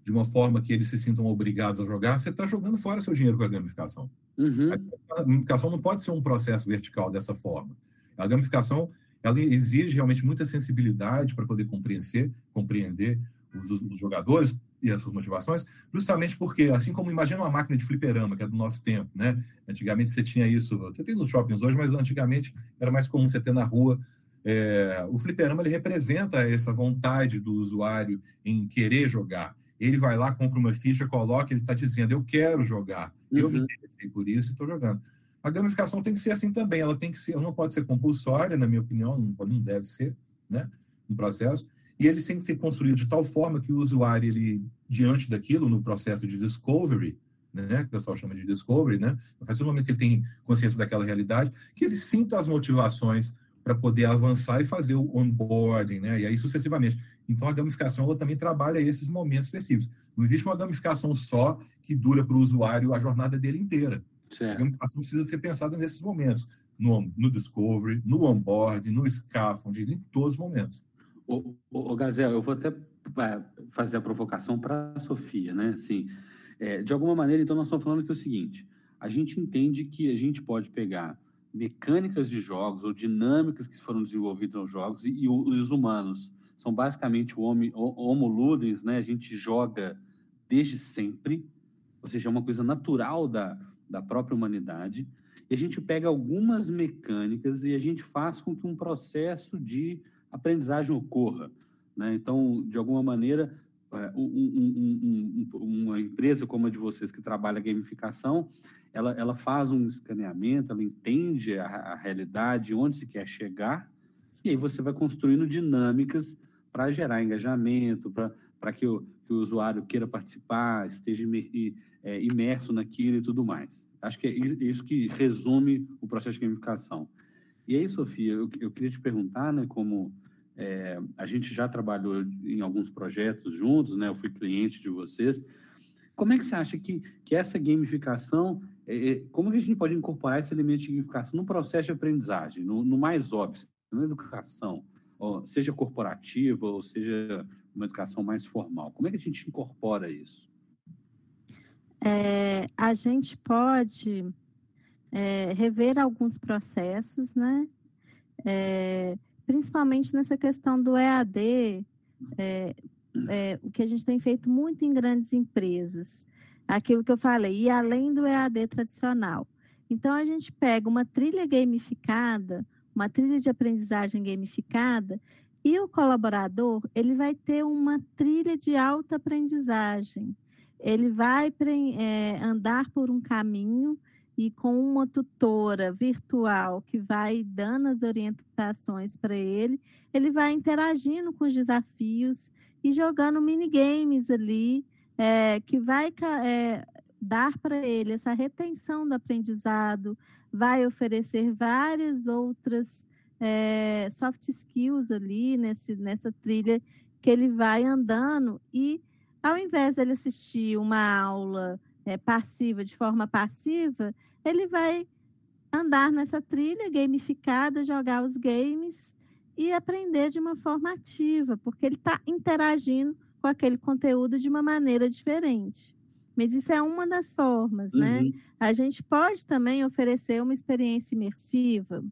de uma forma que eles se sintam obrigados a jogar, você está jogando fora seu dinheiro com a gamificação. Uhum. A gamificação não pode ser um processo vertical dessa forma. A gamificação ela exige realmente muita sensibilidade para poder compreender, compreender os, jogadores, e as suas motivações, justamente porque, assim como imagina uma máquina de fliperama, que é do nosso tempo, né? Antigamente você tinha isso, você tem nos shoppings hoje, mas antigamente era mais comum você ter na rua. É, o fliperama ele representa essa vontade do usuário em querer jogar. Ele vai lá, compra uma ficha, coloca, ele está dizendo, eu quero jogar, uhum. eu me uhum. interessei por isso e estou jogando. A gamificação tem que ser assim também, ela tem que ser, não pode ser compulsória, na minha opinião, não, não deve ser, né? Um processo, e ele tem que ser construído de tal forma que o usuário, ele, diante daquilo, no processo de discovery, né, que o pessoal chama de discovery, né, a partir do momento que ele tem consciência daquela realidade, que ele sinta as motivações para poder avançar e fazer o onboarding, né? E aí sucessivamente. Então a gamificação ela também trabalha esses momentos específicos. Não existe uma gamificação só que dura para o usuário a jornada dele inteira. Certo. A gamificação precisa ser pensada nesses momentos, no, no discovery, no onboarding, no scaffolding, em todos os momentos. O, o, Gazel, eu vou até é, fazer a provocação para a Sofia, né? Assim, é, de alguma maneira, então, nós estamos falando que é o seguinte: a gente entende que a gente pode pegar mecânicas de jogos ou dinâmicas que foram desenvolvidas nos jogos e, e os humanos são basicamente o homo, homo ludens, né? A gente joga desde sempre, ou seja, é uma coisa natural da, da própria humanidade. E a gente pega algumas mecânicas e a gente faz com que um processo de aprendizagem ocorra. Né? Então, de alguma maneira, é, um, um, um, uma empresa como a de vocês que trabalha gamificação, ela, ela faz um escaneamento, ela entende a, a realidade, onde se quer chegar, e aí você vai construindo dinâmicas para gerar engajamento, para que o, que o usuário queira participar, esteja é, imerso naquilo e tudo mais. Acho que é isso que resume o processo de gamificação. E aí, Sofia, eu, eu queria te perguntar, né, como é, a gente já trabalhou em alguns projetos juntos, né? Eu fui cliente de vocês. Como é que você acha que, que essa gamificação, é, é como que a gente pode incorporar esse elemento de gamificação no processo de aprendizagem, no, no mais óbvio, na educação, seja corporativa ou seja uma educação mais formal? Como é que a gente incorpora isso? É, a gente pode é, rever alguns processos, né? É, principalmente nessa questão do EAD, é, é, o que a gente tem feito muito em grandes empresas, aquilo que eu falei, e além do EAD tradicional. Então, a gente pega uma trilha gamificada, uma trilha de aprendizagem gamificada, e o colaborador, ele vai ter uma trilha de alta aprendizagem. Ele vai é, andar por um caminho e com uma tutora virtual que vai dando as orientações para ele, ele vai interagindo com os desafios e jogando minigames ali, é, que vai é, dar para ele essa retenção do aprendizado, vai oferecer várias outras é, soft skills ali nesse, nessa trilha que ele vai andando e ao invés dele assistir uma aula é, passiva, de forma passiva, ele vai andar nessa trilha gamificada, jogar os games e aprender de uma forma ativa, porque ele está interagindo com aquele conteúdo de uma maneira diferente. Mas isso é uma das formas, né? uhum. né? A gente pode também oferecer uma experiência imersiva,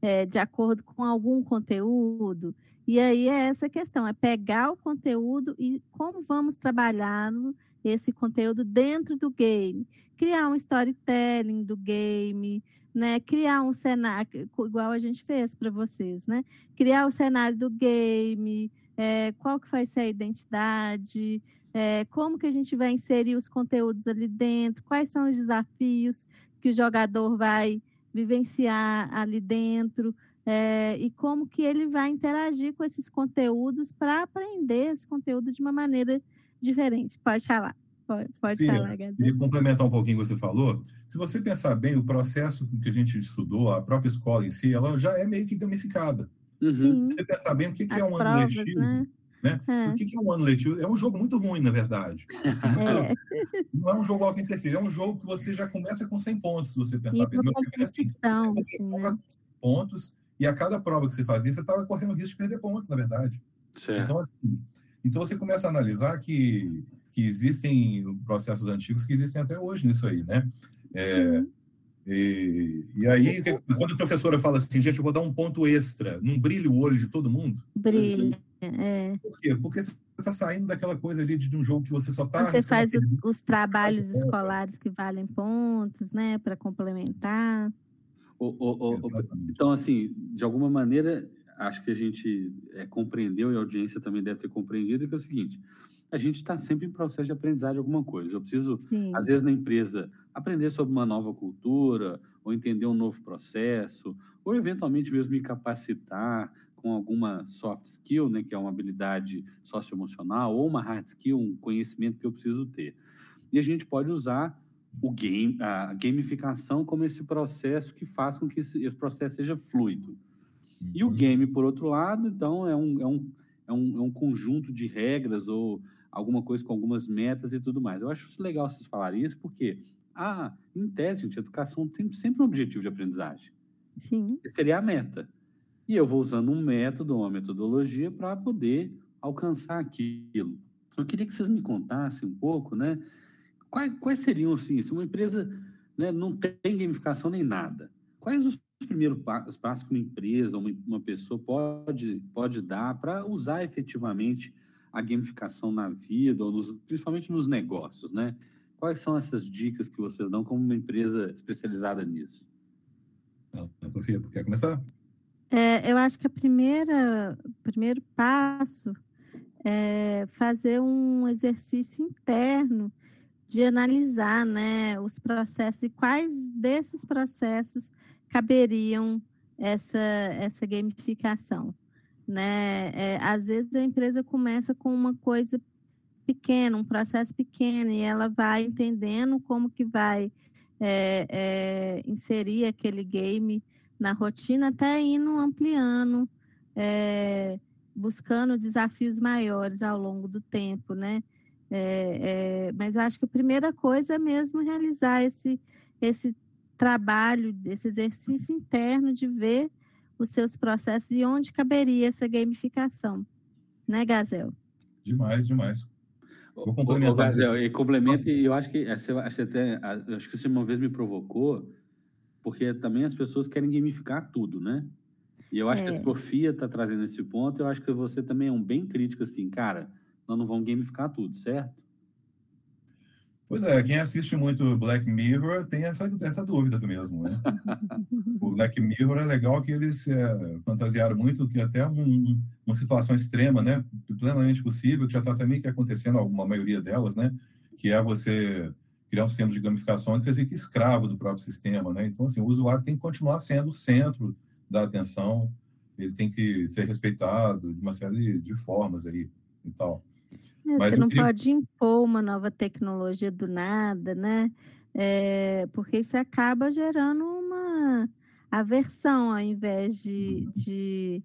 é, de acordo com algum conteúdo. E aí é essa questão, é pegar o conteúdo e como vamos trabalhá-lo esse conteúdo dentro do game, criar um storytelling do game, né? Criar um cenário igual a gente fez para vocês, né? Criar o cenário do game, é, qual que vai ser a identidade, é, como que a gente vai inserir os conteúdos ali dentro, quais são os desafios que o jogador vai vivenciar ali dentro. É, e como que ele vai interagir com esses conteúdos para aprender esse conteúdo de uma maneira diferente. Pode falar. Pode, pode Sim, falar, Gabriel. Queria complementar um pouquinho o que você falou. Se você pensar bem, o processo que a gente estudou, a própria escola em si, ela já é meio que gamificada. Uhum. Se você pensar bem, o que, que é um provas, ano letivo? Né? Né? É. O que, que é um ano letivo? É um jogo muito ruim, na verdade. *laughs* É. Não é um jogo auto-insensível, é um jogo que você já começa com 100 pontos, se você pensar e bem. Assim, assim, né? pontos, e a cada prova que você fazia, você estava correndo o risco de perder pontos, na verdade. Certo. Então, assim, então você começa a analisar que, que existem processos antigos que existem até hoje nisso aí, né? É, uhum. e, e, aí, quando a professora fala assim, gente, eu vou dar um ponto extra, não brilha o olho de todo mundo? Brilha, é. Por quê? Porque você está saindo daquela coisa ali de um jogo que você só está... Você faz os, os trabalhos *laughs* escolares que valem pontos, né, para complementar. O, o, o, então, assim, de alguma maneira, acho que a gente é, compreendeu e a audiência também deve ter compreendido que é o seguinte: a gente está sempre em processo de aprendizagem de alguma coisa. Eu preciso, Sim. às vezes, na empresa, aprender sobre uma nova cultura, ou entender um novo processo, ou eventualmente mesmo me capacitar com alguma soft skill, né, que é uma habilidade socioemocional, ou uma hard skill, um conhecimento que eu preciso ter. E a gente pode usar o game, a gamificação como esse processo que faz com que esse, esse processo seja fluido. Uhum. E o uhum. game, por outro lado, então, é um, é, um, é, um, é um conjunto de regras ou alguma coisa com algumas metas e tudo mais. Eu acho legal vocês falarem isso, porque, ah, em tese, gente, a educação tem sempre um objetivo de aprendizagem. Sim. seria a meta. E eu vou usando um método, uma metodologia para poder alcançar aquilo. Eu queria que vocês me contassem um pouco, né? Quais, quais seriam, assim, se uma empresa né, não tem gamificação nem nada, quais os primeiros passos que uma empresa, uma, uma pessoa pode, pode dar para usar efetivamente a gamificação na vida, ou nos, principalmente nos negócios, né? Quais são essas dicas que vocês dão como uma empresa especializada nisso? A Sofia, quer começar? É, eu acho que a primeira, o primeiro passo é fazer um exercício interno de analisar né, os processos e quais desses processos caberiam essa, essa gamificação. Né? É, às vezes a empresa começa com uma coisa pequena, um processo pequeno, e ela vai entendendo como que vai é, é, inserir aquele game na rotina, até indo ampliando, é, buscando desafios maiores ao longo do tempo, né? É, é, mas acho que a primeira coisa é mesmo realizar esse, esse trabalho, esse exercício interno de ver os seus processos e onde caberia essa gamificação. Né, Gazel? Demais, demais. Vou complementar. Ô, Gazel, e complementa, e eu acho que você, até, acho que você uma vez me provocou, porque também as pessoas querem gamificar tudo, né? E eu acho é. que a é. Sofia está trazendo esse ponto, eu acho que você também é um bem crítico, assim, cara, nós não vamos gamificar tudo, certo? Pois é, quem assiste muito Black Mirror tem essa, essa dúvida mesmo, né? *laughs* o Black Mirror é legal que eles é, fantasiaram muito que até um, uma situação extrema, né? Plenamente possível, que já está também que acontecendo, alguma maioria delas, né? Que é você criar um sistema de gamificação que você fica escravo do próprio sistema, né? Então, assim, o usuário tem que continuar sendo o centro da atenção, ele tem que ser respeitado de uma série de formas aí e tal. É, você não queria... pode impor uma nova tecnologia do nada, né? É, porque isso acaba gerando uma aversão ao invés de, de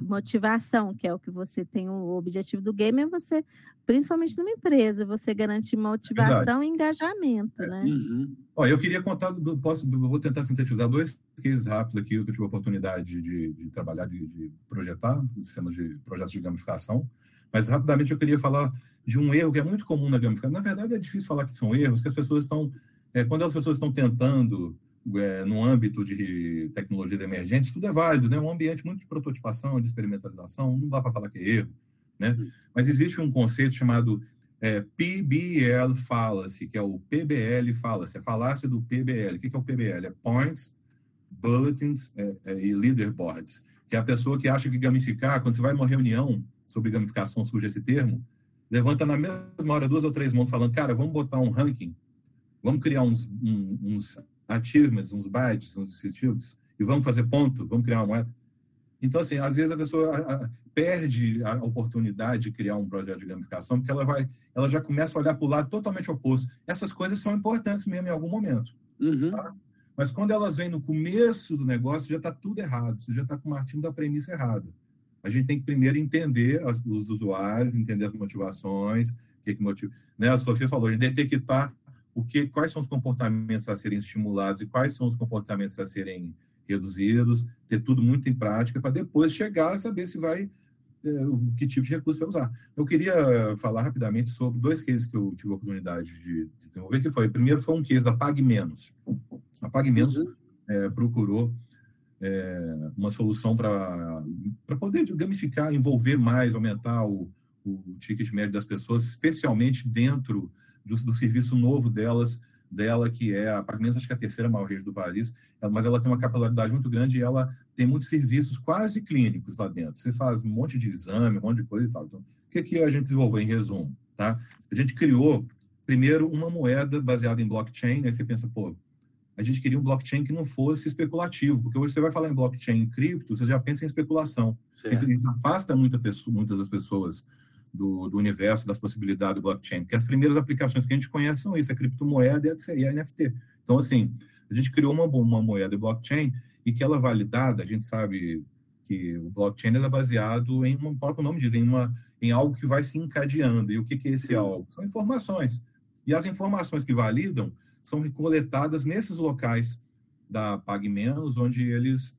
motivação, que é o que você tem o objetivo do game, é você, principalmente numa empresa, você garantir motivação Verdade. e engajamento, né? Uhum. Ó, eu queria contar, posso, vou tentar sintetizar dois cases rápidos aqui que eu tive a oportunidade de, de trabalhar, de, de projetar, sistemas de projetos de gamificação. Mas rapidamente eu queria falar de um erro que é muito comum na gamificação. Na verdade, é difícil falar que são erros, que as pessoas estão, é, quando as pessoas estão tentando é, no âmbito de tecnologia emergente, tudo é válido, né? Um ambiente muito de prototipação, de experimentalização, não dá para falar que é erro, né? Mas existe um conceito chamado é, PBL Fallacy, que é o PBL Fallacy, a falácia do PBL. O que é o PBL? É Points, Bulletins é, é, e Leaderboards, que é a pessoa que acha que gamificar, quando você vai numa reunião, sobre gamificação surge esse termo, levanta na mesma hora duas ou três mãos falando, cara, vamos botar um ranking, vamos criar uns, um, uns achievements, uns badges, uns incentivos, e vamos fazer ponto, vamos criar uma moeda. Então, assim, às vezes a pessoa perde a oportunidade de criar um projeto de gamificação, porque ela vai, ela já começa a olhar para o lado totalmente oposto. Essas coisas são importantes mesmo em algum momento. Uhum. Tá? Mas quando elas vêm no começo do negócio, já está tudo errado. Você já está com o martinho da premissa errada a gente tem que primeiro entender as, os usuários, entender as motivações, o que, que motiva. Né? A Sofia falou, detectar o que, quais são os comportamentos a serem estimulados e quais são os comportamentos a serem reduzidos, ter tudo muito em prática para depois chegar a saber se vai é, que tipo de recurso vai usar. Eu queria falar rapidamente sobre dois cases que eu tive a oportunidade de, de desenvolver, que foi, o primeiro foi um case da Pague Menos. A Pague Menos uhum. é, procurou é, uma solução para poder gamificar, envolver mais, aumentar o, o ticket médio das pessoas, especialmente dentro do, do serviço novo delas, dela, que é a Pagamentos, acho que é a terceira maior rede do país, mas ela tem uma capilaridade muito grande e ela tem muitos serviços quase clínicos lá dentro. Você faz um monte de exame, um monte de coisa e tal. Então, o que, que a gente desenvolveu em resumo? Tá? A gente criou, primeiro, uma moeda baseada em blockchain, aí você pensa, pô, a gente queria um blockchain que não fosse especulativo, porque hoje você vai falar em blockchain em cripto, você já pensa em especulação. Certo. Isso afasta muita pessoa, muitas das pessoas do, do, universo, das possibilidades do blockchain, porque as primeiras aplicações que a gente conhece são isso, a criptomoeda e a, NFT. Então, assim, a gente criou uma, uma moeda blockchain e que ela é validada, a gente sabe que o blockchain é baseado em, um próprio nome diz, em, uma, em algo que vai se encadeando. E o que, que é esse algo? São informações. E as informações que validam são coletadas nesses locais da PagMenos, onde eles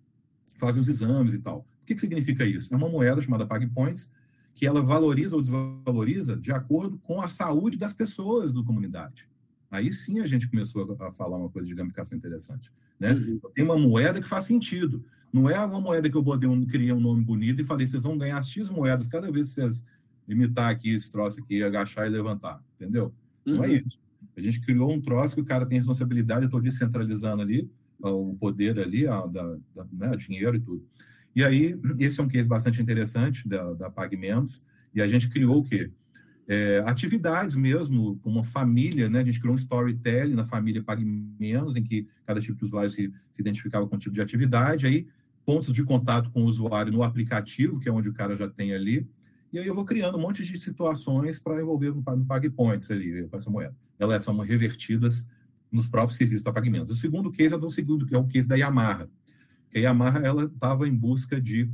fazem os exames e tal. O que, que significa isso? É uma moeda chamada PagPoints, que ela valoriza ou desvaloriza de acordo com a saúde das pessoas da comunidade. Aí sim a gente começou a falar uma coisa de gamificação interessante. Né? Uhum. Tem uma moeda que faz sentido. Não é uma moeda que eu botei um, criei um nome bonito e falei, vocês vão ganhar X moedas cada vez que vocês imitar aqui esse troço aqui, agachar e levantar. Entendeu? Uhum. Não é uhum. isso. A gente criou um troço que o cara tem responsabilidade, eu estou descentralizando ali o poder ali, a, da, da né, dinheiro e tudo. E aí, esse é um case bastante interessante da, da PagMenos, e a gente criou o quê? É, atividades mesmo, como uma família, né? A gente criou um storytelling na família Pague Menos, em que cada tipo de usuário se, se identificava com um tipo de atividade, aí pontos de contato com o usuário no aplicativo, que é onde o cara já tem ali, e aí eu vou criando um monte de situações para envolver no, no PagPoints ali, com essa moeda. Elas são revertidas nos próprios serviços da PagMenos. O segundo case é do segundo, que é o case da Yamaha. Que a Yamaha ela estava em busca de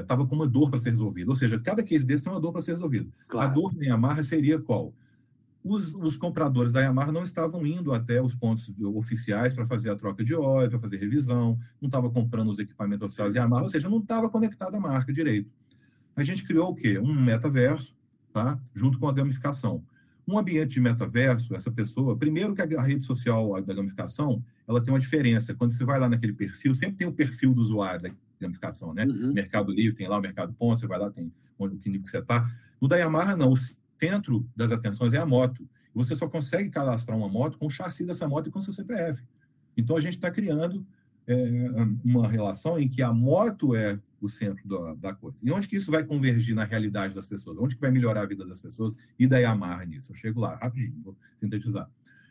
estava é, com uma dor para ser resolvida. Ou seja, cada case desse tem uma dor para ser resolvida. Claro. A dor da Yamaha seria qual? Os, os, compradores da Yamaha não estavam indo até os pontos oficiais para fazer a troca de óleo, para fazer revisão, não estava comprando os equipamentos oficiais da Yamaha, ou seja, não estava conectado à marca direito. A gente criou o quê? Um metaverso, tá? junto com a gamificação. Um ambiente de metaverso, essa pessoa, primeiro que a rede social da gamificação, ela tem uma diferença. Quando você vai lá naquele perfil, sempre tem o perfil do usuário gamificação, né? Uhum. Mercado Livre tem lá o Mercado Ponto, você vai lá, tem onde, que nível que você está. No da Yamaha, não. O centro das atenções é a moto. Você só consegue cadastrar uma moto com o chassi dessa moto e com o seu CPF. Então, a gente está criando é, uma relação em que a moto é o centro da, da, coisa. E onde que isso vai convergir na realidade das pessoas? Onde que vai melhorar a vida das pessoas e da Yamaha nisso? Eu chego lá, rapidinho, vou sintetizar.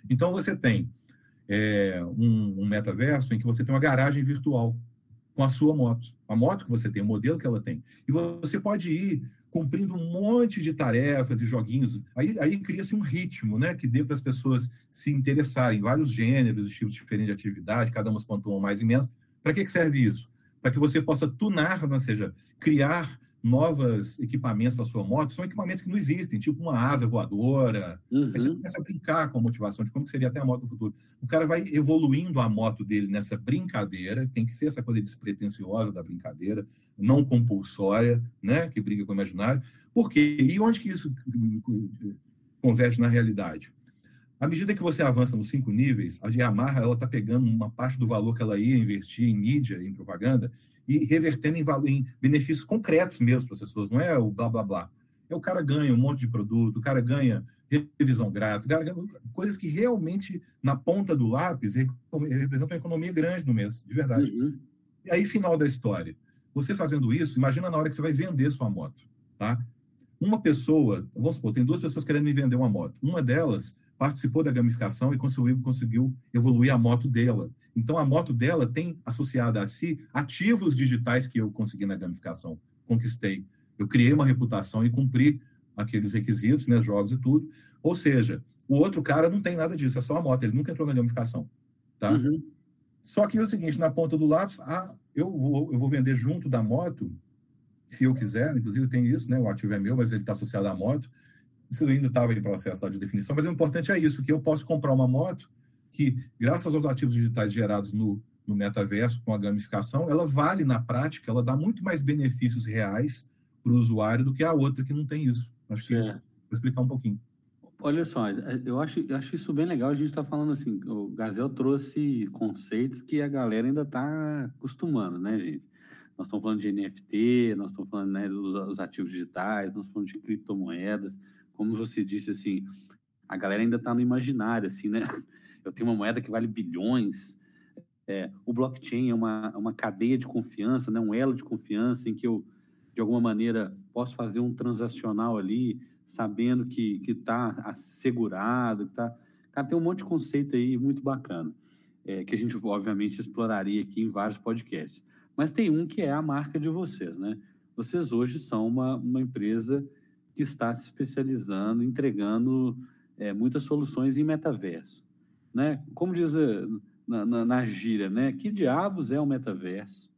Então, você tem é, um, um metaverso em que você tem uma garagem virtual com a sua moto. A moto que você tem, o modelo que ela tem. E você pode ir cumprindo um monte de tarefas e joguinhos. Aí, aí cria-se um ritmo, né? Que dê para as pessoas se interessarem. Vários gêneros, tipos diferentes de atividade, cada uma pontuam mais menos. Para que, que serve isso? Para que você possa tunar, ou seja, criar novos equipamentos para sua moto, são equipamentos que não existem, tipo uma asa voadora. Uhum. Aí você começa a brincar com a motivação de como seria até a moto do futuro. O cara vai evoluindo a moto dele nessa brincadeira, tem que ser essa coisa despretensiosa da brincadeira, não compulsória, né, que briga com o imaginário. Por quê? E onde que isso converge na realidade? À medida que você avança nos cinco níveis, a Yamaha ela está pegando uma parte do valor que ela ia investir em mídia, em propaganda, e revertendo em, em benefícios concretos mesmo para as pessoas, não é o blá blá blá. É o cara ganha um monte de produto, o cara ganha revisão grátis, coisas que realmente, na ponta do lápis, representam uma economia grande no mês, de verdade. Uhum. E aí, final da história. Você fazendo isso, imagina na hora que você vai vender sua moto, tá? Uma pessoa, vamos supor, tem duas pessoas querendo me vender uma moto. Uma delas participou da gamificação e conseguiu, conseguiu evoluir a moto dela. Então, a moto dela tem associada a si ativos digitais que eu consegui na gamificação, conquistei. Eu criei uma reputação e cumpri aqueles requisitos, né, jogos e tudo. Ou seja, o outro cara não tem nada disso, é só a moto, ele nunca entrou na gamificação. Tá? Uhum. Só que é o seguinte, na ponta do lápis, ah, eu, vou, eu vou vender junto da moto, se eu quiser, inclusive tem isso, né, o ativo é meu, mas ele está associado à moto. Isso ainda estava em processo de definição, mas o importante é isso, que eu posso comprar uma moto que, graças aos ativos digitais gerados no, no metaverso, com a gamificação, ela vale na prática, ela dá muito mais benefícios reais para o usuário do que a outra que não tem isso. Acho que é. vou explicar um pouquinho. Olha só, eu acho, eu acho isso bem legal. A gente está falando assim, o Gazel trouxe conceitos que a galera ainda está acostumando, né, gente? Nós estamos falando de NFT, nós estamos falando né, dos, dos ativos digitais, nós estamos falando de criptomoedas. Como você disse, assim, a galera ainda está no imaginário, assim, né? *laughs* eu tenho uma moeda que vale bilhões. É, o blockchain é uma, uma cadeia de confiança, né, um elo de confiança em que eu, de alguma maneira, posso fazer um transacional ali, sabendo que está assegurado, que tá... Cara, tem um monte de conceito aí muito bacana, é, que a gente, obviamente, exploraria aqui em vários podcasts. Mas tem um que é a marca de vocês, né? Vocês hoje são uma, uma empresa que está se especializando, entregando é, muitas soluções em metaverso né? Como diz eh, na, na, na gíria, né? Que diabos é o metaverso?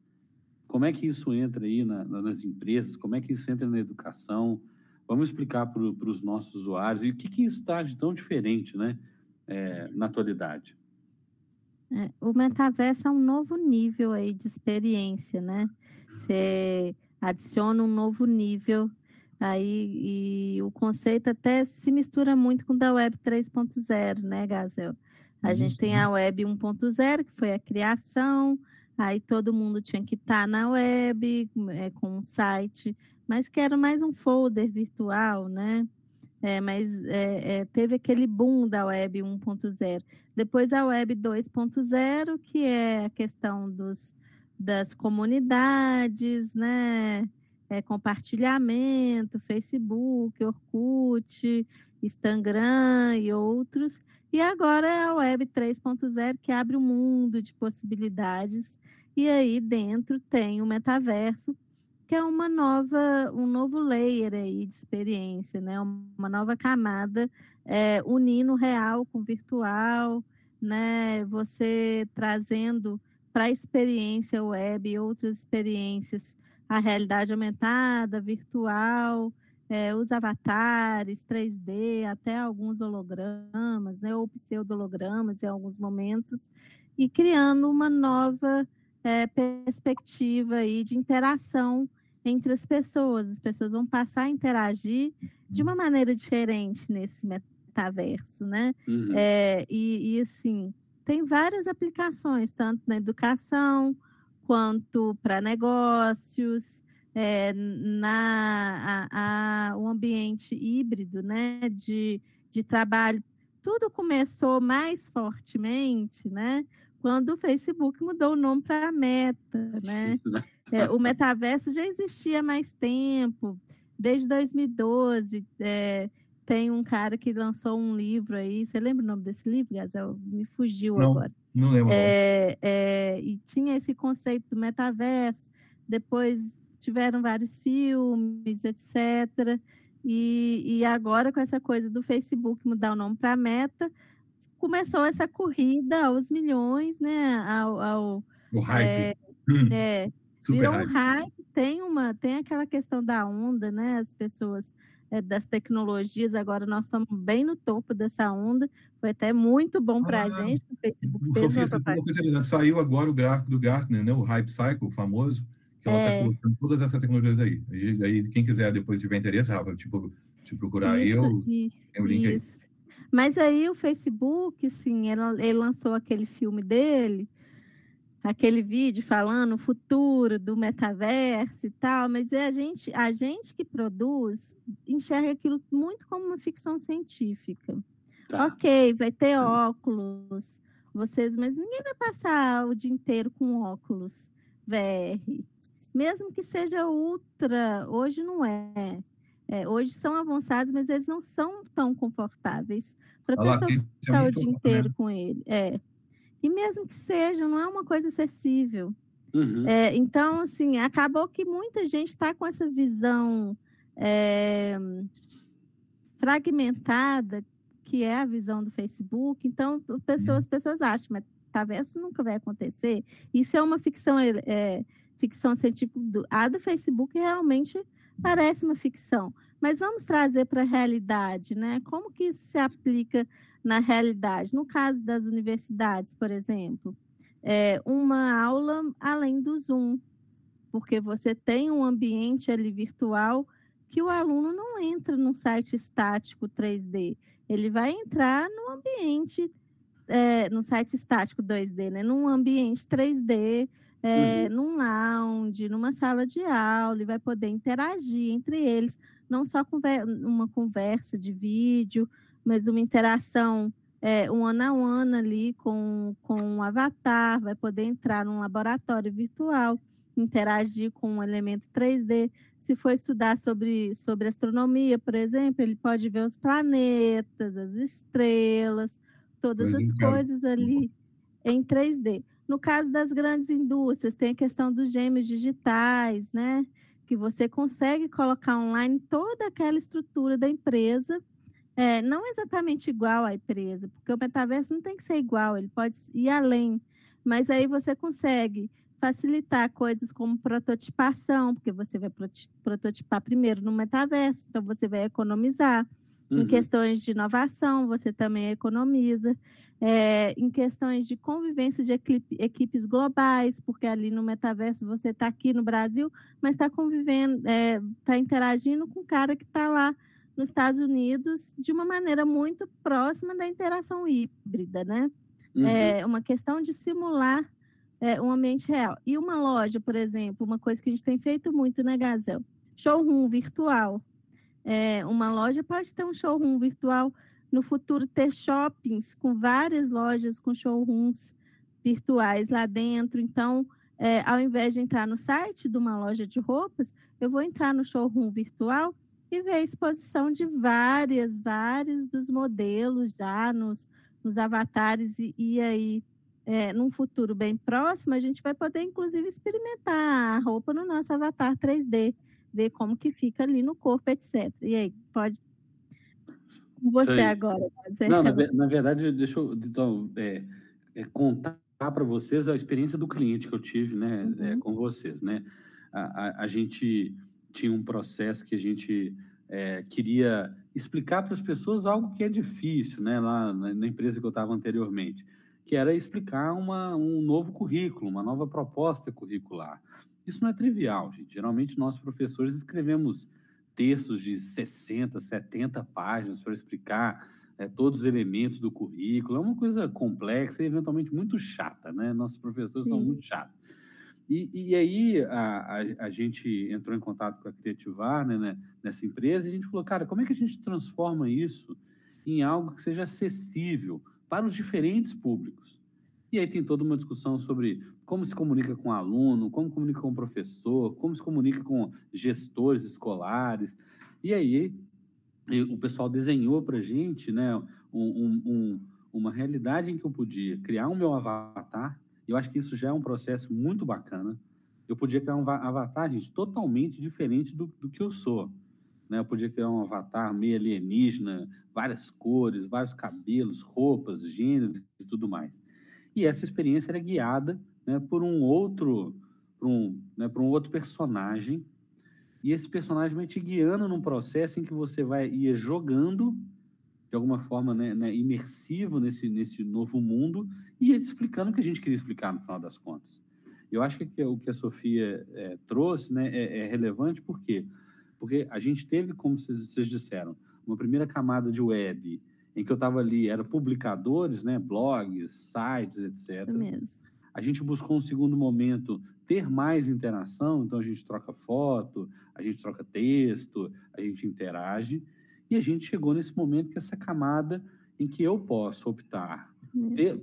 como é que isso entra aí na, nas empresas? Como é que isso entra na educação? Vamos explicar para os nossos usuários e o que, que isso está de tão diferente, né, é, na atualidade. É, o metaverso é um novo nível aí de experiência, né? Você adiciona um novo nível aí e o conceito até se mistura muito com o da Web 3.0, né, Gazel? A uhum, gente tem a Web 1.0, que foi a criação, aí todo mundo tinha que estar tá na web, é, com um site, mas que era mais um folder virtual, né? É, mas é, é, teve aquele boom da web 1.0. Depois a web 2.0, que é a questão dos, das comunidades, né? É, compartilhamento, Facebook, Orkut, Instagram e outros. E agora é a web 3.0 que abre um mundo de possibilidades. E aí dentro tem o metaverso, que é uma nova, um novo layer aí de experiência, né? Uma nova camada é, unindo real com virtual, né? Você trazendo para a experiência web outras experiências, a realidade aumentada, virtual, é, os avatares 3D, até alguns hologramas, né? Ou pseudo-hologramas em alguns momentos, e criando uma nova é, perspectiva aí de interação entre as pessoas. As pessoas vão passar a interagir de uma maneira diferente nesse metaverso, né? Uhum. É, e, e, assim, tem várias aplicações, tanto na educação quanto para negócios, é, na a, a, o ambiente híbrido, né? De, de trabalho. Tudo começou mais fortemente, né? quando o Facebook mudou o nome para Meta, né? É, o metaverso já existia há mais tempo, desde 2012. É, tem um cara que lançou um livro aí. Você lembra o nome desse livro, Gazel? Me fugiu não, agora. Não lembro. É, é, e tinha esse conceito do metaverso. Depois tiveram vários filmes, etc. E, e agora, com essa coisa do Facebook mudar o nome para Meta, começou essa corrida aos milhões, né? Ao, ao o hype. É, hum, é virou hype. um hype. Tem uma, tem aquela questão da onda, né? As pessoas das tecnologias, agora nós estamos bem no topo dessa onda. Foi até muito bom para a ah, gente. O Facebook o fez Sofia, Saiu agora o gráfico do Gartner, né? O Hype Cycle, famoso, que ela está é. colocando todas essas tecnologias aí. Aí, quem quiser depois tiver interesse, Rafa, tipo, te procurar isso, aí, eu tenho o link isso. aí. Mas aí o Facebook, sim, ele lançou aquele filme dele, aquele vídeo falando o futuro do metaverso e tal, mas é a gente, a gente que produz enxerga aquilo muito como uma ficção científica. Tá. Ok, vai ter óculos, vocês, mas ninguém vai passar o dia inteiro com óculos VR. Mesmo que seja ultra, hoje não é. É, hoje são avançados, mas eles não são tão confortáveis para a pessoa ficar o dia inteiro né? com ele. É. E mesmo que seja, não é uma coisa acessível. Uhum. É, então, assim, acabou que muita gente está com essa visão é, fragmentada, que é a visão do Facebook. Então, pessoas, uhum. as pessoas acham, mas metaverso nunca vai acontecer. Isso é uma ficção, é, ficção científica. Do, a do Facebook realmente parece uma ficção, mas vamos trazer para a realidade, né? Como que isso se aplica na realidade? No caso das universidades, por exemplo, é uma aula além do Zoom, porque você tem um ambiente ali virtual que o aluno não entra num site estático 3D, ele vai entrar no ambiente, é, no site estático 2D, né? Num ambiente 3D é, uhum. num lounge, numa sala de aula, e vai poder interagir entre eles, não só conver uma conversa de vídeo, mas uma interação é, um ano a ano ali com, com um avatar, vai poder entrar num laboratório virtual, interagir com um elemento 3D. Se for estudar sobre, sobre astronomia, por exemplo, ele pode ver os planetas, as estrelas, todas as coisas ali em 3D. No caso das grandes indústrias, tem a questão dos gêmeos digitais, né? Que você consegue colocar online toda aquela estrutura da empresa, é, não exatamente igual à empresa, porque o metaverso não tem que ser igual, ele pode ir além, mas aí você consegue facilitar coisas como prototipação, porque você vai prototipar primeiro no metaverso, então você vai economizar. Uhum. Em questões de inovação, você também economiza. É, em questões de convivência de equipe, equipes globais, porque ali no metaverso você está aqui no Brasil, mas está convivendo, está é, tá interagindo com o cara que está lá nos Estados Unidos de uma maneira muito próxima da interação híbrida, né? Uhum. É uma questão de simular é, um ambiente real. E uma loja, por exemplo, uma coisa que a gente tem feito muito, né, Gazel? Showroom virtual. É, uma loja pode ter um showroom virtual, no futuro ter shoppings com várias lojas com showrooms virtuais lá dentro. Então, é, ao invés de entrar no site de uma loja de roupas, eu vou entrar no showroom virtual e ver a exposição de várias, vários dos modelos já nos, nos avatares e, e aí é, num futuro bem próximo, a gente vai poder, inclusive, experimentar a roupa no nosso avatar 3D ver como que fica ali no corpo, etc. E aí, pode. Você agora. Não, na, na, verdade, deixa eu então, é, é contar para vocês a experiência do cliente que eu tive né, é, uhum. é, com vocês. Né? A, a, a, gente tinha um processo que a gente é, queria explicar para as pessoas algo que é difícil, né, lá na, na empresa que eu estava anteriormente, que era explicar uma, um novo currículo, uma nova proposta curricular. Isso não é trivial, gente. Geralmente nós professores escrevemos textos de 60, 70 páginas para explicar é, todos os elementos do currículo. É uma coisa complexa e eventualmente muito chata, né? Nossos professores Sim. são muito chatos. E, e aí a, a, a, gente entrou em contato com a Criativar, né, né, nessa empresa, e a gente falou, cara, como é que a gente transforma isso em algo que seja acessível para os diferentes públicos? E aí tem toda uma discussão sobre como se comunica com o aluno, como comunica com o professor, como se comunica com gestores escolares. E aí o pessoal desenhou para gente né, um, um, uma realidade em que eu podia criar um meu avatar. Eu acho que isso já é um processo muito bacana. Eu podia criar um avatar, gente, totalmente diferente do, do que eu sou. Né? Eu podia criar um avatar meio alienígena, várias cores, vários cabelos, roupas, gêneros e tudo mais. E essa experiência era guiada né, por um outro, por um, né, por um outro personagem. E esse personagem vai te guiando num processo em que você vai ir jogando de alguma forma né, né, imersivo nesse, nesse novo mundo e explicando o que a gente queria explicar no final das contas. Eu acho que o que a Sofia é, trouxe né, é, é, relevante por quê? Porque a gente teve, como vocês, vocês disseram, uma primeira camada de web em que eu estava ali, era publicadores, né, blogs, sites, etc. Isso mesmo. A gente buscou um segundo momento ter mais interação, então a gente troca foto, a gente troca texto, a gente interage, e a gente chegou nesse momento que essa camada em que eu posso optar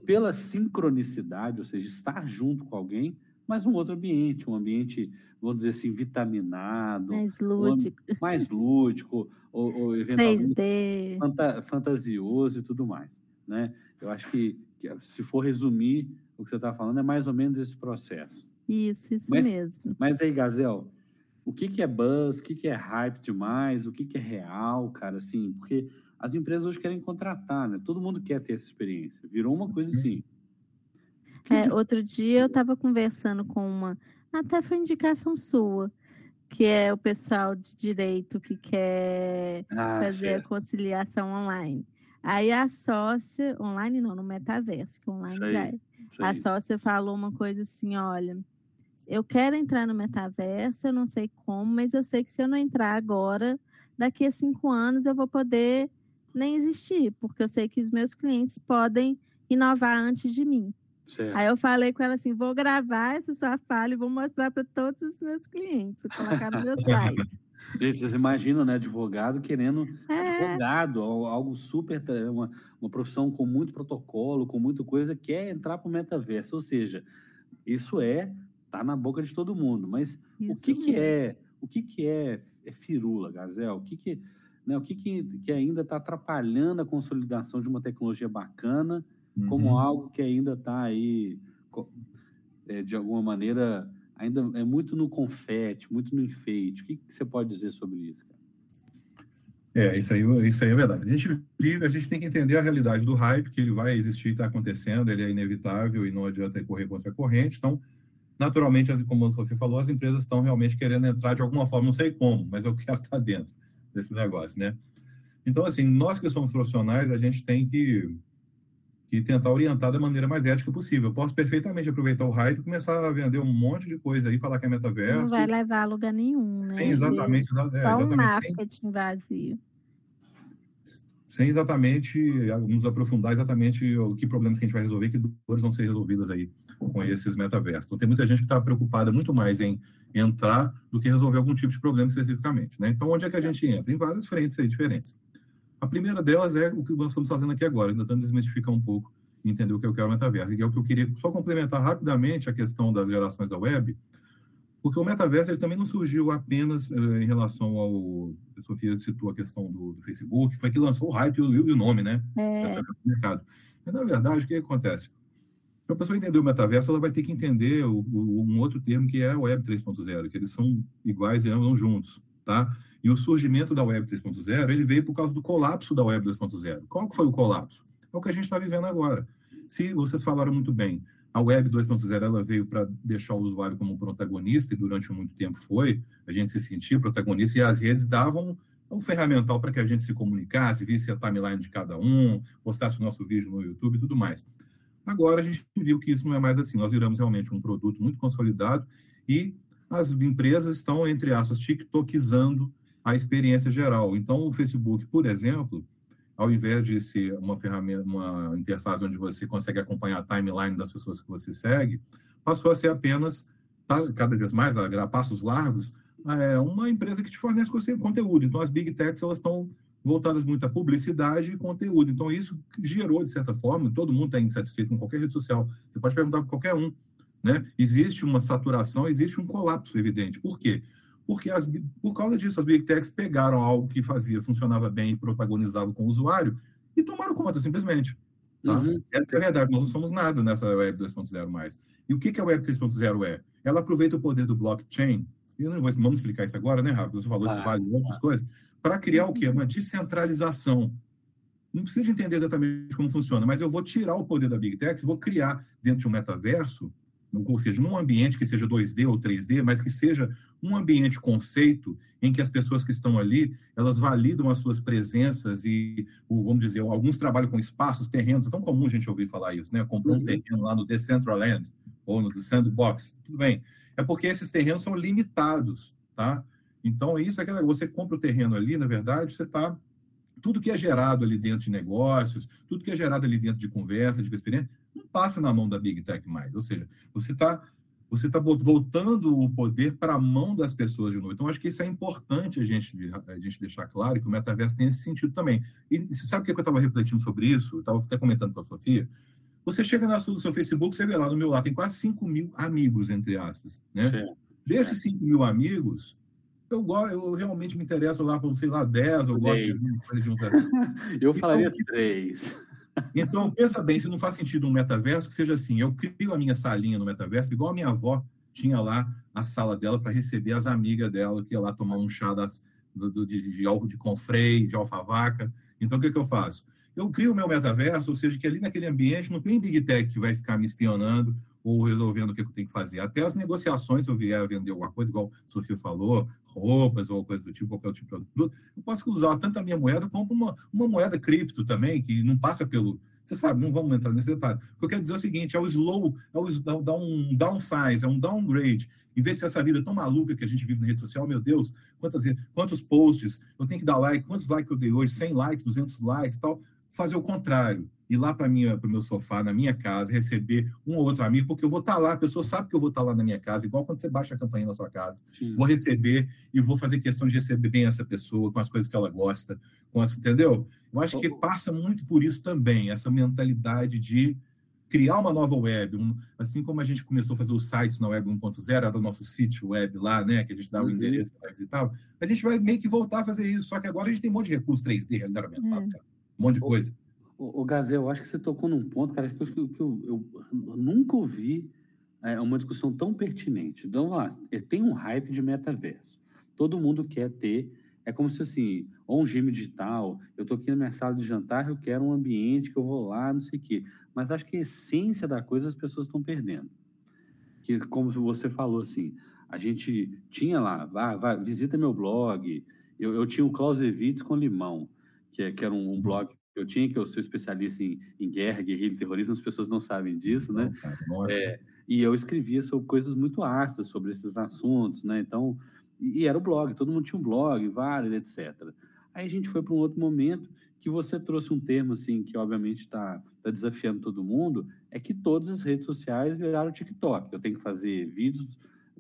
pela sincronicidade, ou seja, estar junto com alguém, mas um outro ambiente, um ambiente, vamos dizer assim, vitaminado, mais lúdico, um *laughs* mais lúdico ou, ou eventualmente 3D. Fanta, fantasioso e tudo mais, né? Eu acho que, que, se for resumir o que você está falando é mais ou menos esse processo. Isso, isso mas, mesmo. Mas aí, Gazel, o que, que é buzz, o que, que é hype demais, o que, que é real, cara, assim, porque as empresas hoje querem contratar, né? Todo mundo quer ter essa experiência. Virou uma coisa assim. É, *laughs* outro dia eu estava conversando com uma, até foi indicação sua, que é o pessoal de direito que quer ah, fazer certo. a conciliação online. Aí a sócia, online não, no metaverso, que online sei, já é. A sócia falou uma coisa assim: olha, eu quero entrar no metaverso, eu não sei como, mas eu sei que se eu não entrar agora, daqui a cinco anos eu vou poder nem existir, porque eu sei que os meus clientes podem inovar antes de mim. Certo. Aí eu falei com ela assim: vou gravar essa sua fala e vou mostrar para todos os meus clientes, vou colocar no meu *laughs* site. Gente, vocês imaginam, né? Advogado querendo é. advogado, algo super, uma, uma profissão com muito protocolo, com muita coisa, quer entrar para o metaverso. Ou seja, isso é, tá na boca de todo mundo. Mas isso o que, que é, o que, que é, é firula, Gazel? O que, que, né, o que, que, que ainda está atrapalhando a consolidação de uma tecnologia bacana? Uhum. como algo que ainda está aí, é, de alguma maneira, ainda é muito no confete, muito no enfeite. O que, que você pode dizer sobre isso, cara? É, isso aí, isso aí é verdade. A gente vive, a gente tem que entender a realidade do hype, que ele vai existir, está acontecendo, ele é inevitável e não adianta correr contra a corrente. Então, naturalmente, como você falou, as empresas estão realmente querendo entrar de alguma forma, não sei como, mas eu *laughs* quero estar dentro desse negócio, né? Então, assim, nós que somos profissionais, a gente tem que, que tentar orientar da maneira mais ética possível. Eu posso perfeitamente aproveitar o hype e começar a vender um monte de coisa aí, falar que é metaverso. Não vai levar a lugar nenhum, né? Sim, exatamente. Só é, exatamente, um marketing sem, vazio. Sem exatamente nos aprofundar exatamente o que problemas que a gente vai resolver, que dores vão ser resolvidas aí com esses metaversos. Então, tem muita gente que está preocupada muito mais em entrar do que resolver algum tipo de problema especificamente. Né? Então, onde é que a gente entra? Em várias frentes aí diferentes. A primeira delas é o que nós estamos fazendo aqui agora, tentando desmistificar um pouco e entender o que é o metaverso. E é o que eu queria só complementar rapidamente a questão das gerações da web, porque o metaverso ele também não surgiu apenas uh, em relação ao. A Sofia citou a questão do, do Facebook, foi que lançou o hype e o, nome, né? É. mercado. Mas, na verdade, o que acontece? Para a pessoa entender o metaverso, ela vai ter que entender o, o, um outro termo que é a Web 3.0, que eles são iguais e andam juntos, tá? E o surgimento da Web 3.0, ele veio por causa do colapso da Web 2.0. Qual foi o colapso? É o que a gente está vivendo agora. Se vocês falaram muito bem, a Web 2.0 ela veio para deixar o usuário como protagonista e durante muito tempo foi, a gente se sentia protagonista e as redes davam um ferramental para que a gente se comunicasse, visse a timeline de cada um, postasse o nosso vídeo no YouTube e tudo mais. Agora a gente viu que isso não é mais assim. Nós viramos realmente um produto muito consolidado e as empresas estão, entre aspas, tiktokizando a experiência geral. Então, o Facebook, por exemplo, ao invés de ser uma ferramenta, uma interface onde você consegue acompanhar a timeline das pessoas que você segue, passou a ser apenas, tá, cada vez mais, a passos largos, é uma empresa que te fornece conteúdo. Então, as big techs elas estão voltadas muito à publicidade e conteúdo. Então, isso gerou, de certa forma, todo mundo está insatisfeito com qualquer rede social. Você pode perguntar para qualquer um. Né? Existe uma saturação, existe um colapso evidente. Por quê? Porque as, por causa disso as big techs pegaram algo que fazia, funcionava bem protagonizava com o usuário e tomaram conta, simplesmente. Tá? Uhum. Essa é a verdade, nós não somos nada nessa Web 2.0 mais. E o que, que a Web 3.0 é? Ela aproveita o poder do blockchain, e não vou, vamos explicar isso agora, né, Rafa? Você falou ah, isso vale outras ah. coisas, para criar o quê? Uma descentralização. Não precisa entender exatamente como funciona, mas eu vou tirar o poder da Big Tech, vou criar dentro de um metaverso ou seja, num ambiente que seja 2D ou 3D, mas que seja um ambiente conceito em que as pessoas que estão ali, elas validam as suas presenças e, vamos dizer, alguns trabalham com espaços, terrenos, é tão comum a gente ouvir falar isso, né? Comprou uhum. um terreno lá no Decentraland ou no Sandbox, tudo bem. É porque esses terrenos são limitados, tá? Então, isso é que você compra o terreno ali, na verdade, você está tudo que é gerado ali dentro de negócios, tudo que é gerado ali dentro de conversa, de experiência, não passa na mão da Big Tech mais. Ou seja, você está você está voltando o poder para a mão das pessoas de novo. Então, acho que isso é importante a gente, a gente deixar claro que o metaverso tem esse sentido também. E sabe o que eu estava refletindo sobre isso? Eu estava até comentando com a Sofia. Você chega no seu Facebook, você vê lá no meu lado, tem quase 5 mil amigos, entre aspas. Né? Sim. Desses 5 mil amigos, eu, eu realmente me interesso lá por, sei lá, 10, eu gosto de, de um... *laughs* Eu falaria 3. Então, pensa bem, se não faz sentido um metaverso, que seja assim, eu crio a minha salinha no metaverso, igual a minha avó tinha lá a sala dela para receber as amigas dela, que ia lá tomar um chá das, do, de, de, de, de confrei, de alfavaca. Então, o que, que eu faço? Eu crio o meu metaverso, ou seja, que ali naquele ambiente não tem Big Tech que vai ficar me espionando ou resolvendo o que eu tenho que fazer. Até as negociações, se eu vier a vender alguma coisa, igual a Sofia falou, roupas ou coisa do tipo, qualquer tipo de produto, eu posso usar tanto a minha moeda como uma, uma moeda cripto também, que não passa pelo. Você sabe, não vamos entrar nesse detalhe. O que eu quero dizer é o seguinte: é o slow, é o um downsize, é um downgrade. Em vez de ser essa vida tão maluca que a gente vive na rede social, meu Deus, quantas, quantos posts eu tenho que dar like, quantos likes eu dei hoje, 100 likes, 200 likes tal fazer o contrário, ir lá para o meu sofá, na minha casa, receber um ou outro amigo, porque eu vou estar tá lá, a pessoa sabe que eu vou estar tá lá na minha casa, igual quando você baixa a campanha na sua casa. Sim. Vou receber e vou fazer questão de receber bem essa pessoa, com as coisas que ela gosta, com as, entendeu? Eu acho que passa muito por isso também, essa mentalidade de criar uma nova web, um, assim como a gente começou a fazer os sites na web 1.0, era o nosso sítio web lá, né, que a gente dava uhum. o endereço e tal, a gente vai meio que voltar a fazer isso, só que agora a gente tem um monte de recursos 3D, realidade aumentada, cara um monte de coisa. O, o eu acho que você tocou num ponto, cara, que eu, que eu, eu, nunca ouvi é, uma discussão tão pertinente. Então, lá, é, tem um hype de metaverso. Todo mundo quer ter. É como se assim, ou um gym digital, eu estou aqui na minha sala de jantar, eu quero um ambiente que eu vou lá, não sei o quê. Mas acho que a essência da coisa as pessoas estão perdendo. que, como você falou, assim, a gente tinha lá, vai, visita meu blog. Eu, eu tinha o Clausewitz com limão, que, é, que era um, um blog eu tinha, que eu sou especialista em, em guerra, guerrilha e terrorismo, as pessoas não sabem disso, né? É, e eu escrevia sobre coisas muito ácidas sobre esses assuntos, né? Então, e, e era o blog, todo mundo tinha um blog, vários, etc. Aí a gente foi para um outro momento que você trouxe um termo assim que obviamente está tá desafiando todo mundo, é que todas as redes sociais viraram TikTok. Eu tenho que fazer vídeos,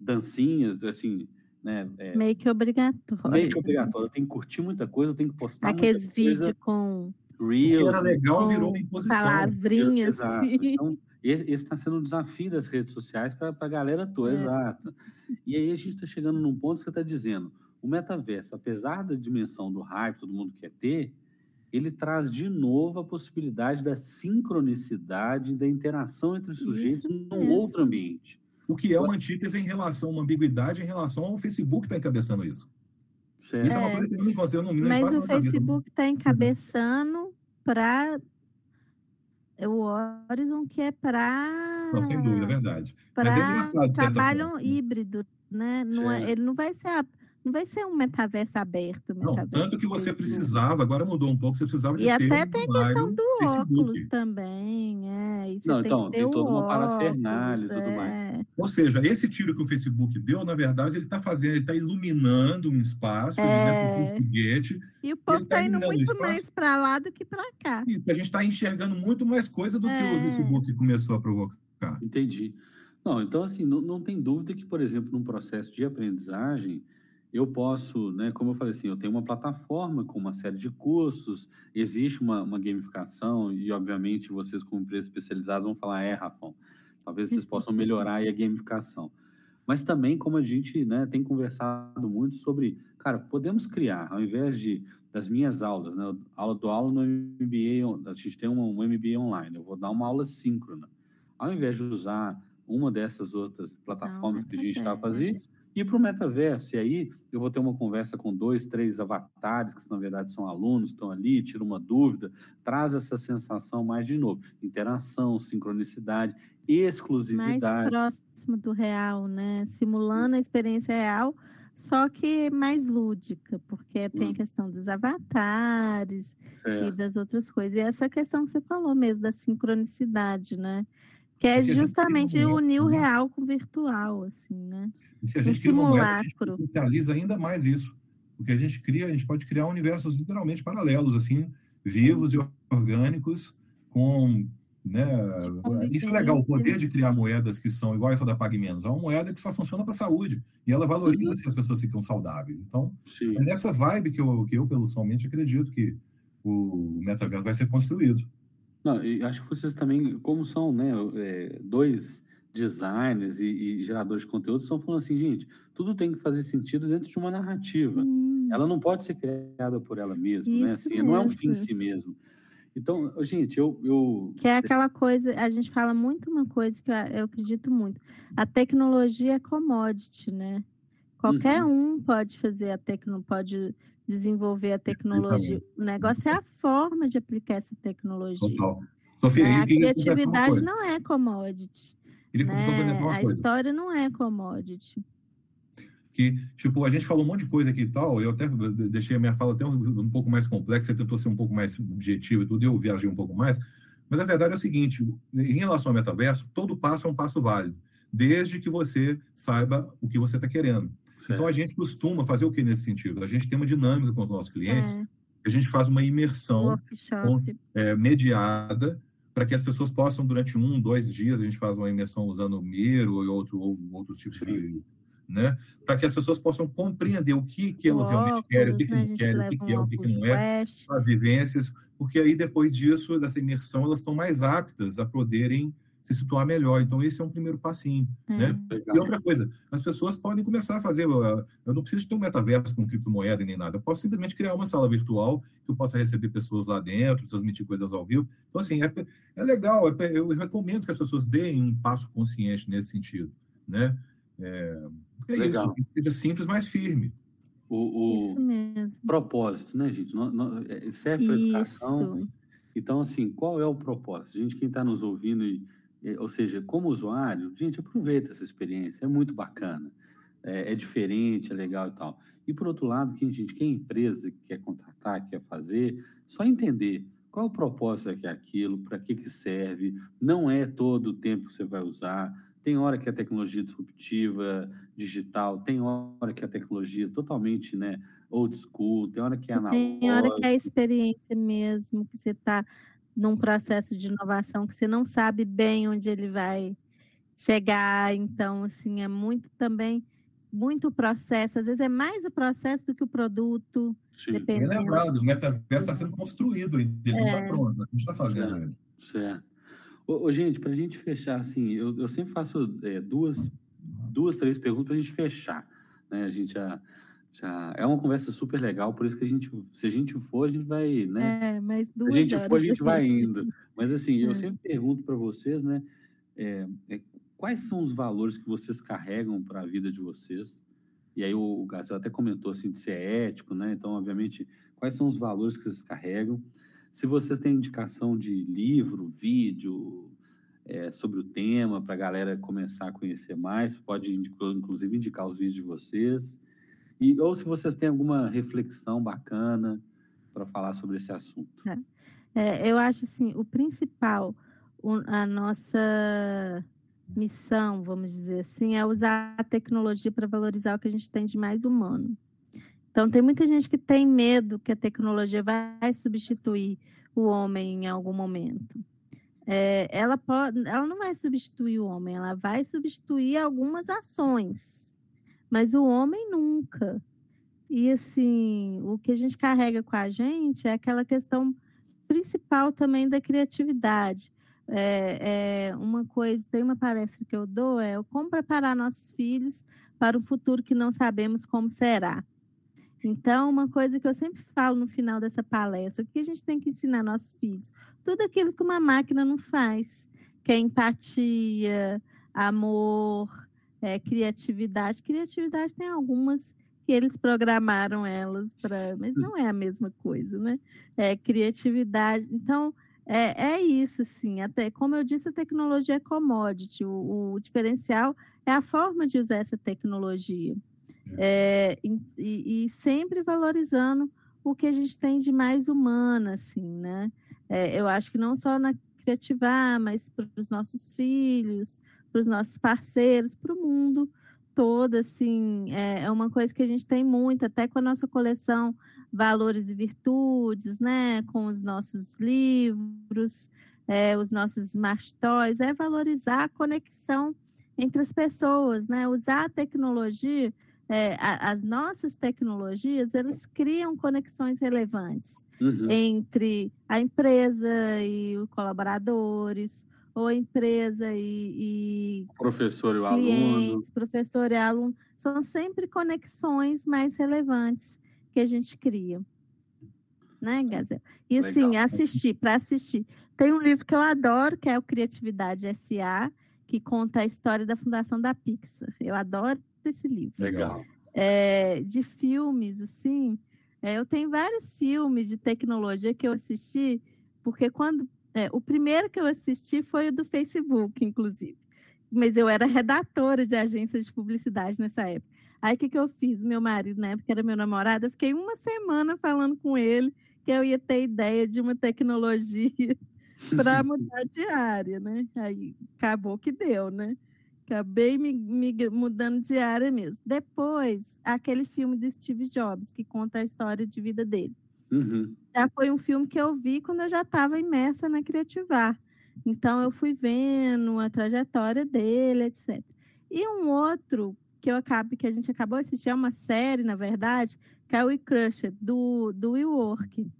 dancinhas, assim, né? É, meio que obrigatório. Meio que obrigatório. Eu tenho que curtir muita coisa, eu tenho que postar Aqueles vídeos com Reels. Era legal virou uma imposição. Palavrinhas. Exato. Então, esse está sendo um desafio das redes sociais para a galera toda, é. exato. E aí a gente está chegando num ponto que você está dizendo, o metaverso, apesar da dimensão do hype, todo mundo quer ter, ele traz de novo a possibilidade da sincronicidade, da interação entre os sujeitos Isso num mesmo. outro ambiente. O que é uma antítese em relação, uma ambiguidade em relação ao Facebook que está encabeçando isso. Certo. Isso é, uma coisa que eu não consigo, não, Mas o Facebook está encabeçando para o Horizon que é para. Sem dúvida, é verdade. Para é trabalho híbrido, né? Não é, ele não vai ser a não vai ser um metaverso aberto. Metaverso não, tanto que você precisava, agora mudou um pouco, você precisava de e ter E até tem a questão do Facebook. óculos também, é. Não, então, tem toda uma parafernália e tudo é. mais. Ou seja, esse tiro que o Facebook deu, na verdade, ele está fazendo, ele está iluminando um espaço, é. ele, né, um foguete. E o povo está tá indo muito mais para lá do que para cá. Isso, a gente está enxergando muito mais coisa do é. que o é. Facebook começou a provocar. Entendi. Não, então, assim, não, não tem dúvida que, por exemplo, num processo de aprendizagem, eu posso, né, como eu falei assim, eu tenho uma plataforma com uma série de cursos, existe uma, uma gamificação e, obviamente, vocês como empresas especializadas vão falar, é, Rafão, talvez vocês possam melhorar a gamificação. Mas também, como a gente né, tem conversado muito sobre, cara, podemos criar, ao invés de das minhas aulas, né, aula do aula no MBA, a gente tem um, um MBA online, eu vou dar uma aula síncrona. Ao invés de usar uma dessas outras plataformas Não, que a gente está fazendo, e para o metaverso. E aí eu vou ter uma conversa com dois, três avatares, que na verdade são alunos, estão ali, tira uma dúvida, traz essa sensação mais de novo. Interação, sincronicidade, exclusividade. Mais próximo do real, né? Simulando a experiência real, só que mais lúdica, porque tem a hum. questão dos avatares certo. e das outras coisas. E essa questão que você falou mesmo, da sincronicidade, né? Que é justamente unir o né? real com o virtual, assim, né? E se a gente um cria uma moeda, a gente potencializa ainda mais isso. Porque a gente cria, a gente pode criar universos literalmente paralelos, assim, vivos e orgânicos, com. Né, isso é legal, o poder de criar moedas que são iguais a da PagMenos. É uma moeda que só funciona para a saúde. E ela valoriza se as pessoas ficam saudáveis. Então, Sim. é nessa vibe que eu, que eu, pessoalmente, acredito que o metaverso vai ser construído. Não, e acho que vocês também, como são né, é, dois designers e, e, geradores de conteúdo, estão falando assim, gente, tudo tem que fazer sentido dentro de uma narrativa. Hum. Ela não pode ser criada por ela mesma, né? Assim, não é um fim em si mesmo. Então, gente, eu, eu. Que é aquela coisa, a gente fala muito uma coisa que eu, eu acredito muito. A tecnologia é commodity, né? Qualquer uhum. um pode fazer a tecnologia, pode desenvolver a tecnologia. O negócio é a forma de aplicar essa tecnologia. Total. Sofia, é, a criatividade não é commodity. Né? A história não é commodity. Que, tipo, a gente falou um monte de coisa aqui e tal, eu até deixei a minha fala até um, um pouco mais complexa, você tentou ser um pouco mais objetivo e tudo, eu viajei um pouco mais, mas a verdade é o seguinte, em relação ao metaverso, todo passo é um passo válido, desde que você saiba o que você está querendo. Certo. Então a gente costuma fazer o que nesse sentido? A gente tem uma dinâmica com os nossos clientes, é. a gente faz uma imersão com, é, mediada para que as pessoas possam, durante um, dois dias, a gente faz uma imersão usando o Miro e outro, ou, outros tipos Sim. de. Né? Para que as pessoas possam compreender o que, que elas óculos, realmente querem, o que, que né? não querem, o que, que é, o que, que não é, as vivências, porque aí depois disso, dessa imersão, elas estão mais aptas a poderem se situar melhor. Então, esse é um primeiro passinho. Hum. Né? E outra coisa, as pessoas podem começar a fazer. Eu não preciso ter um metaverso com criptomoeda nem nada. Eu posso simplesmente criar uma sala virtual que eu possa receber pessoas lá dentro, transmitir coisas ao vivo. Então, assim, é, é legal. É, eu recomendo que as pessoas deem um passo consciente nesse sentido. Né? É, é legal. isso. Seja simples, mas firme. O, o propósito, né, gente? Não, não, é, serve para educação. Então, assim, qual é o propósito? Gente, quem está nos ouvindo e ou seja, como usuário, gente, aproveita essa experiência, é muito bacana, é, é diferente, é legal e tal. E por outro lado, quem gente, quem é empresa que quer contratar, quer fazer, só entender qual o propósito é aquilo, para que, que serve, não é todo o tempo que você vai usar. Tem hora que a tecnologia disruptiva, digital, tem hora que a tecnologia totalmente né, old school, tem hora que é analógica. Tem hora que é a experiência mesmo, que você está num processo de inovação que você não sabe bem onde ele vai chegar. Então, assim, é muito também muito processo, às vezes é mais o processo do que o produto. Sim. Bem lembrado, o metaverso está sendo construído, ele não está é. pronto, a gente está fazendo ele. Certo. Ô, ô, gente, para a gente fechar, assim, eu, eu sempre faço é, duas, duas, três perguntas para a gente fechar. Né? A gente já, já. É uma conversa super legal, por isso que a gente, se a gente for, a gente vai. Né? É, mas duas Se a gente for, a gente vai indo. *laughs* Mas, assim, eu é. sempre pergunto para vocês, né? É, é, quais são os valores que vocês carregam para a vida de vocês? E aí o, o Gazel até comentou assim de ser ético, né? Então, obviamente, quais são os valores que vocês carregam? Se vocês têm indicação de livro, vídeo é, sobre o tema para a galera começar a conhecer mais, pode inclusive indicar os vídeos de vocês. E, ou se vocês têm alguma reflexão bacana para falar sobre esse assunto. É. É, eu acho assim, o principal, a nossa missão, vamos dizer assim, é usar a tecnologia para valorizar o que a gente tem de mais humano. Então, tem muita gente que tem medo que a tecnologia vai substituir o homem em algum momento. É, ela, pode, ela não vai substituir o homem, ela vai substituir algumas ações, mas o homem nunca. E, assim, o que a gente carrega com a gente é aquela questão principal também da criatividade. É, é, uma coisa, tem uma palestra que eu dou, é como preparar nossos filhos para um futuro que não sabemos como será. Então, uma coisa que eu sempre falo no final dessa palestra, o que a gente tem que ensinar nossos filhos? Tudo aquilo que uma máquina não faz, que é empatia, amor, é, criatividade. Criatividade tem algumas que eles programaram elas para, mas não é a mesma coisa, né? É criatividade. Então, é, é isso, sim. Até, como eu disse, a tecnologia é commodity. O, o diferencial é a forma de usar essa tecnologia. É. É, e, e, sempre valorizando o que a gente tem de mais humano, assim, né? É, eu acho que não só na criativar, mas para os nossos filhos, para os nossos parceiros, para o mundo todo, assim, é, é uma coisa que a gente tem muito, até com a nossa coleção valores e virtudes, né? Com os nossos livros, é, os nossos smart toys, é valorizar a conexão entre as pessoas, né? Usar a tecnologia, é, a, as nossas tecnologias, elas criam conexões relevantes uhum. entre a empresa e os colaboradores, ou empresa e, e professor e o aluno, professor e aluno, são sempre conexões mais relevantes que a gente cria. Né, Gazel? E assim, Legal. assistir, para assistir. Tem um livro que eu adoro, que é o Criatividade S.A., que conta a história da fundação da Pixar. Eu adoro esse livro. Legal. É, de filmes, assim, é, eu tenho vários filmes de tecnologia que eu assisti, porque quando. É, o primeiro que eu assisti foi o do Facebook, inclusive. Mas eu era redatora de agências de publicidade nessa época. Aí o que, que eu fiz? Meu marido, né, porque era meu namorado, eu fiquei uma semana falando com ele que eu ia ter ideia de uma tecnologia *laughs* para mudar de área, né? Aí acabou que deu, né? Acabei me, me, mudando de área mesmo. Depois, aquele filme do Steve Jobs, que conta a história de vida dele. Uhum. Já foi um filme que eu vi quando eu já estava imersa na Criativar. Então, eu fui vendo a trajetória dele, etc. E um outro que eu acabo, que a gente acabou de assistir, é uma série, na verdade, que é o We Crushed, do, do Will Work.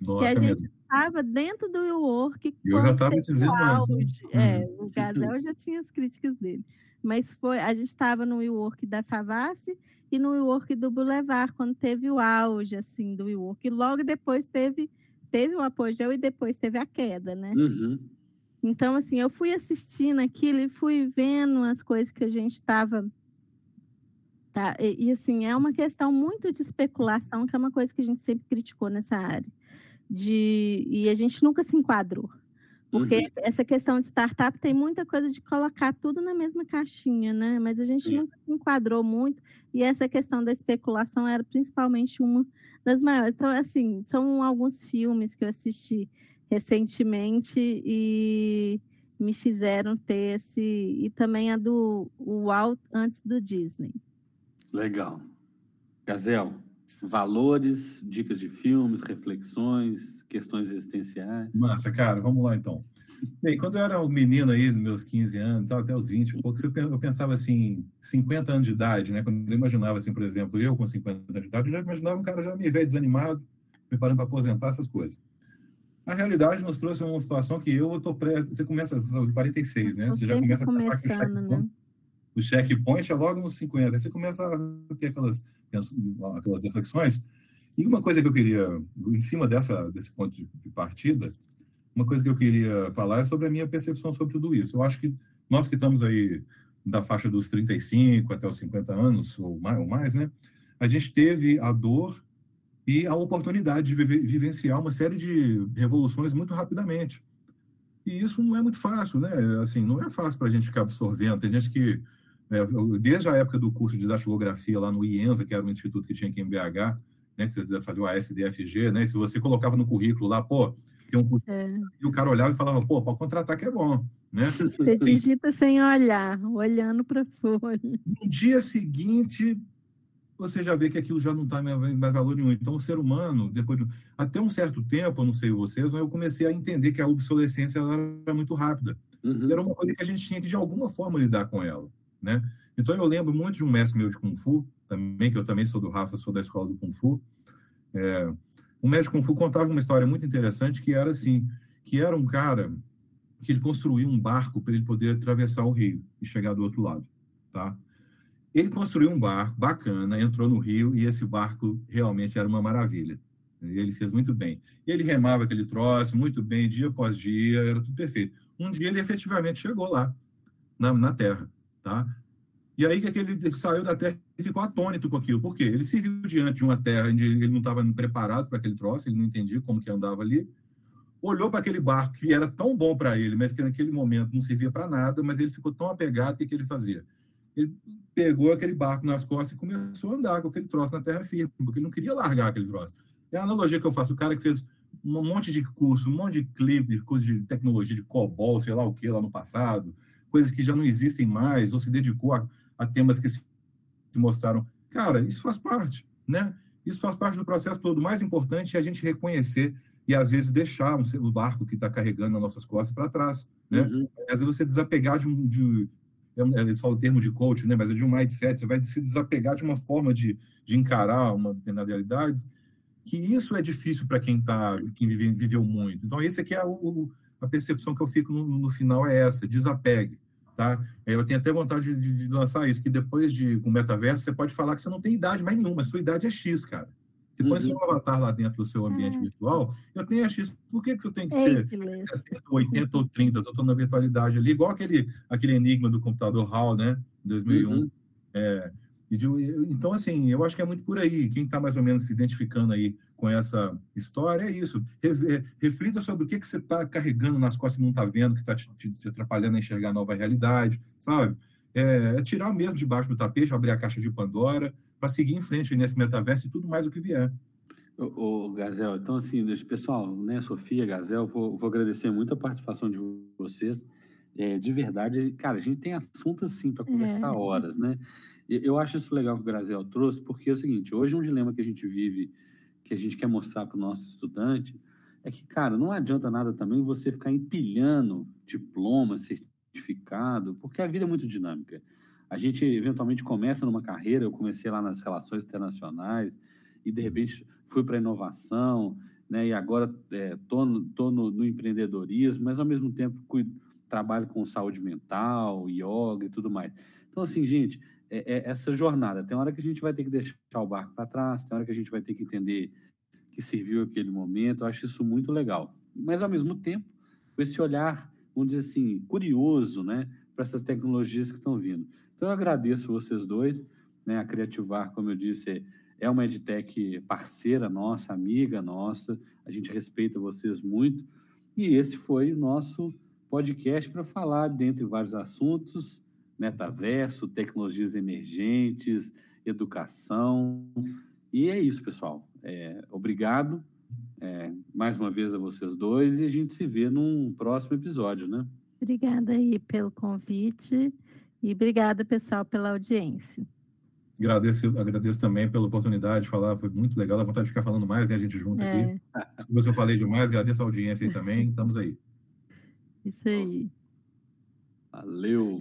Nossa, que a gente estava dentro do Will Work. Eu já estava dizendo antes. Né? É, uhum. o Gazel já tinha as críticas dele. Mas foi, a gente estava no Will Work da Savassi e no Will Work do Boulevard, quando teve o auge, assim, do Will Work. E logo depois teve, teve o apogeu e depois teve a queda, né? Uhum. Então, assim, eu fui assistindo aquilo e fui vendo as coisas que a gente estava Tá? E, e, assim, é uma questão muito de especulação, que é uma coisa que a gente sempre criticou nessa área. De, e a gente nunca se enquadrou. Porque uhum. essa questão de startup tem muita coisa de colocar tudo na mesma caixinha, né? Mas a gente Sim. nunca enquadrou muito, e essa questão da especulação era principalmente uma das maiores. Então, assim, são alguns filmes que eu assisti recentemente e me fizeram ter esse. E também a do Walt antes do Disney. Legal. Gazel, valores, dicas de filmes, reflexões, questões existenciais. Massa, cara, vamos lá então. Bem, quando eu era um menino aí, nos meus 15 anos, até os 20, um pouco, eu pensava assim, 50 anos de idade, né? Quando eu imaginava assim, por exemplo, eu com 50 anos de idade, eu já imaginava um cara já me velho desanimado, preparando para aposentar, essas coisas. A realidade nos trouxe uma situação que eu estou pré. Você começa com 46, né? Você já começa a pensar que o checkpoint, né? o checkpoint é logo nos 50. Aí você começa a ter aquelas, aquelas reflexões. E uma coisa que eu queria, em cima dessa, desse ponto de, partida, uma coisa que eu queria falar é sobre a minha percepção sobre tudo isso. Eu acho que nós que estamos aí da faixa dos 35 até os 50 anos, ou mais, ou mais né? A gente teve a dor e a oportunidade de vivenciar uma série de revoluções muito rapidamente. E isso não é muito fácil, né? Assim, não é fácil para a gente ficar absorvendo. Tem gente que, desde a época do curso de datilografia lá no IENSA, que era um instituto que tinha aqui em BH, né, que você fazia o ASDFG, né? E se você colocava no currículo lá, pô, tem um curso, é. e o cara olhava e falava, pô, pode contratar que é bom, né? Você digita sem olhar, olhando para folha. No dia seguinte, você já vê que aquilo já não está mais, mais valor nenhum. Então, o ser humano, depois de, até um certo tempo, eu não sei vocês, eu comecei a entender que a obsolescência era muito rápida. Uhum. Era uma coisa que a gente tinha que, de alguma forma, lidar com ela. Né? Então, eu lembro muito de um mestre meu de Kung Fu, também, que eu também sou do Rafa, sou da escola do Kung Fu. É, o mestre Kung Fu contava uma história muito interessante, que era assim, que era um cara que ele construiu um barco para ele poder atravessar o rio e chegar do outro lado, tá? Ele construiu um barco bacana, entrou no rio e esse barco realmente era uma maravilha. Ele fez muito bem. Ele remava aquele troço muito bem, dia após dia, era tudo perfeito. Um dia ele efetivamente chegou lá, na, na Terra, tá? E aí que ele saiu da Terra e ficou atônito com aquilo. Por quê? Ele se viu diante de uma Terra onde ele não estava preparado para aquele troço, ele não entendia como que andava ali. Olhou para aquele barco que era tão bom para ele, mas que naquele momento não servia para nada, mas ele ficou tão apegado que, que ele fazia? Ele pegou aquele barco nas costas e começou a andar com aquele troço na terra firme, porque ele não queria largar aquele troço. É a analogia que eu faço. O cara que fez um monte de curso, um monte de clipe, curso de tecnologia de COBOL, sei lá o que, lá no passado, coisas que já não existem mais, ou se dedicou a, a temas que se mostraram. Cara, isso faz parte, né? Isso faz parte do processo todo. O mais importante é a gente reconhecer e, às vezes, deixar um, o barco que está carregando nas nossas costas para trás. Né? Uhum. Às vezes, você desapegar de, um, de, eles falam o termo de coach, né? mas é de um mindset, você vai se desapegar de uma forma de, de encarar uma determinada realidade, que isso é difícil para quem tá, quem vive, viveu muito. Então, esse aqui é o, a percepção que eu fico no, no, final é essa, desapegue. Tá? Eu tenho até vontade de, de lançar isso, que depois de com o metaverso, você pode falar que você não tem idade mais nenhuma, sua idade é X, cara. Põe uhum. seu avatar lá dentro do seu ambiente é. virtual, eu tenho a X. Por que, que você tem que Ei, ser que 70, 80 ou 30? Eu estou na virtualidade ali, igual aquele, aquele enigma do computador HAL, né? 2001. Uhum. É, então, assim, eu acho que é muito por aí. Quem está mais ou menos se identificando aí com essa história é isso. Reflita sobre o que, que você está carregando nas costas e não está vendo, que está te, te, te, atrapalhando a enxergar a nova realidade, sabe? É, é tirar mesmo debaixo do tapete, abrir a caixa de Pandora, para seguir em frente nesse metaverso e tudo mais o que vier. O, o Gazel, então assim, pessoal, né, Sofia, Gazel, vou, vou agradecer muito a participação de vocês. É, de verdade, cara, a gente tem assunto assim para conversar é. horas, né? Eu acho isso legal que o Gazel trouxe, porque é o seguinte: hoje um dilema que a gente vive, que a gente quer mostrar para o nosso estudante, é que, cara, não adianta nada também você ficar empilhando diploma, certificado, porque a vida é muito dinâmica. A gente eventualmente começa numa carreira, eu comecei lá nas relações internacionais e de repente fui para a inovação, né? E agora estou é, no, no, empreendedorismo, mas ao mesmo tempo cuido, trabalho com saúde mental, yoga e tudo mais. Então, assim, gente, é, é essa jornada, tem hora que a gente vai ter que deixar o barco para trás, tem hora que a gente vai ter que entender que serviu aquele momento, eu acho isso muito legal. Mas, ao mesmo tempo, com esse olhar, vamos dizer assim, curioso, né, para essas tecnologias que estão vindo. Então, eu agradeço vocês dois. Né? A Criativar, como eu disse, é uma edtech parceira nossa, amiga nossa. A gente respeita vocês muito. E esse foi o nosso podcast para falar, dentre vários assuntos, metaverso, tecnologias emergentes, educação. E é isso, pessoal. É, obrigado é, mais uma vez a vocês dois e a gente se vê num próximo episódio, né? Obrigada aí pelo convite e obrigada, pessoal, pela audiência. Agradeço, agradeço também pela oportunidade de falar, foi muito legal, dá vontade de ficar falando mais, né? A gente junto é. aqui. Desculpa se eu falei demais, agradeço a audiência aí também, estamos aí. Isso aí. Valeu!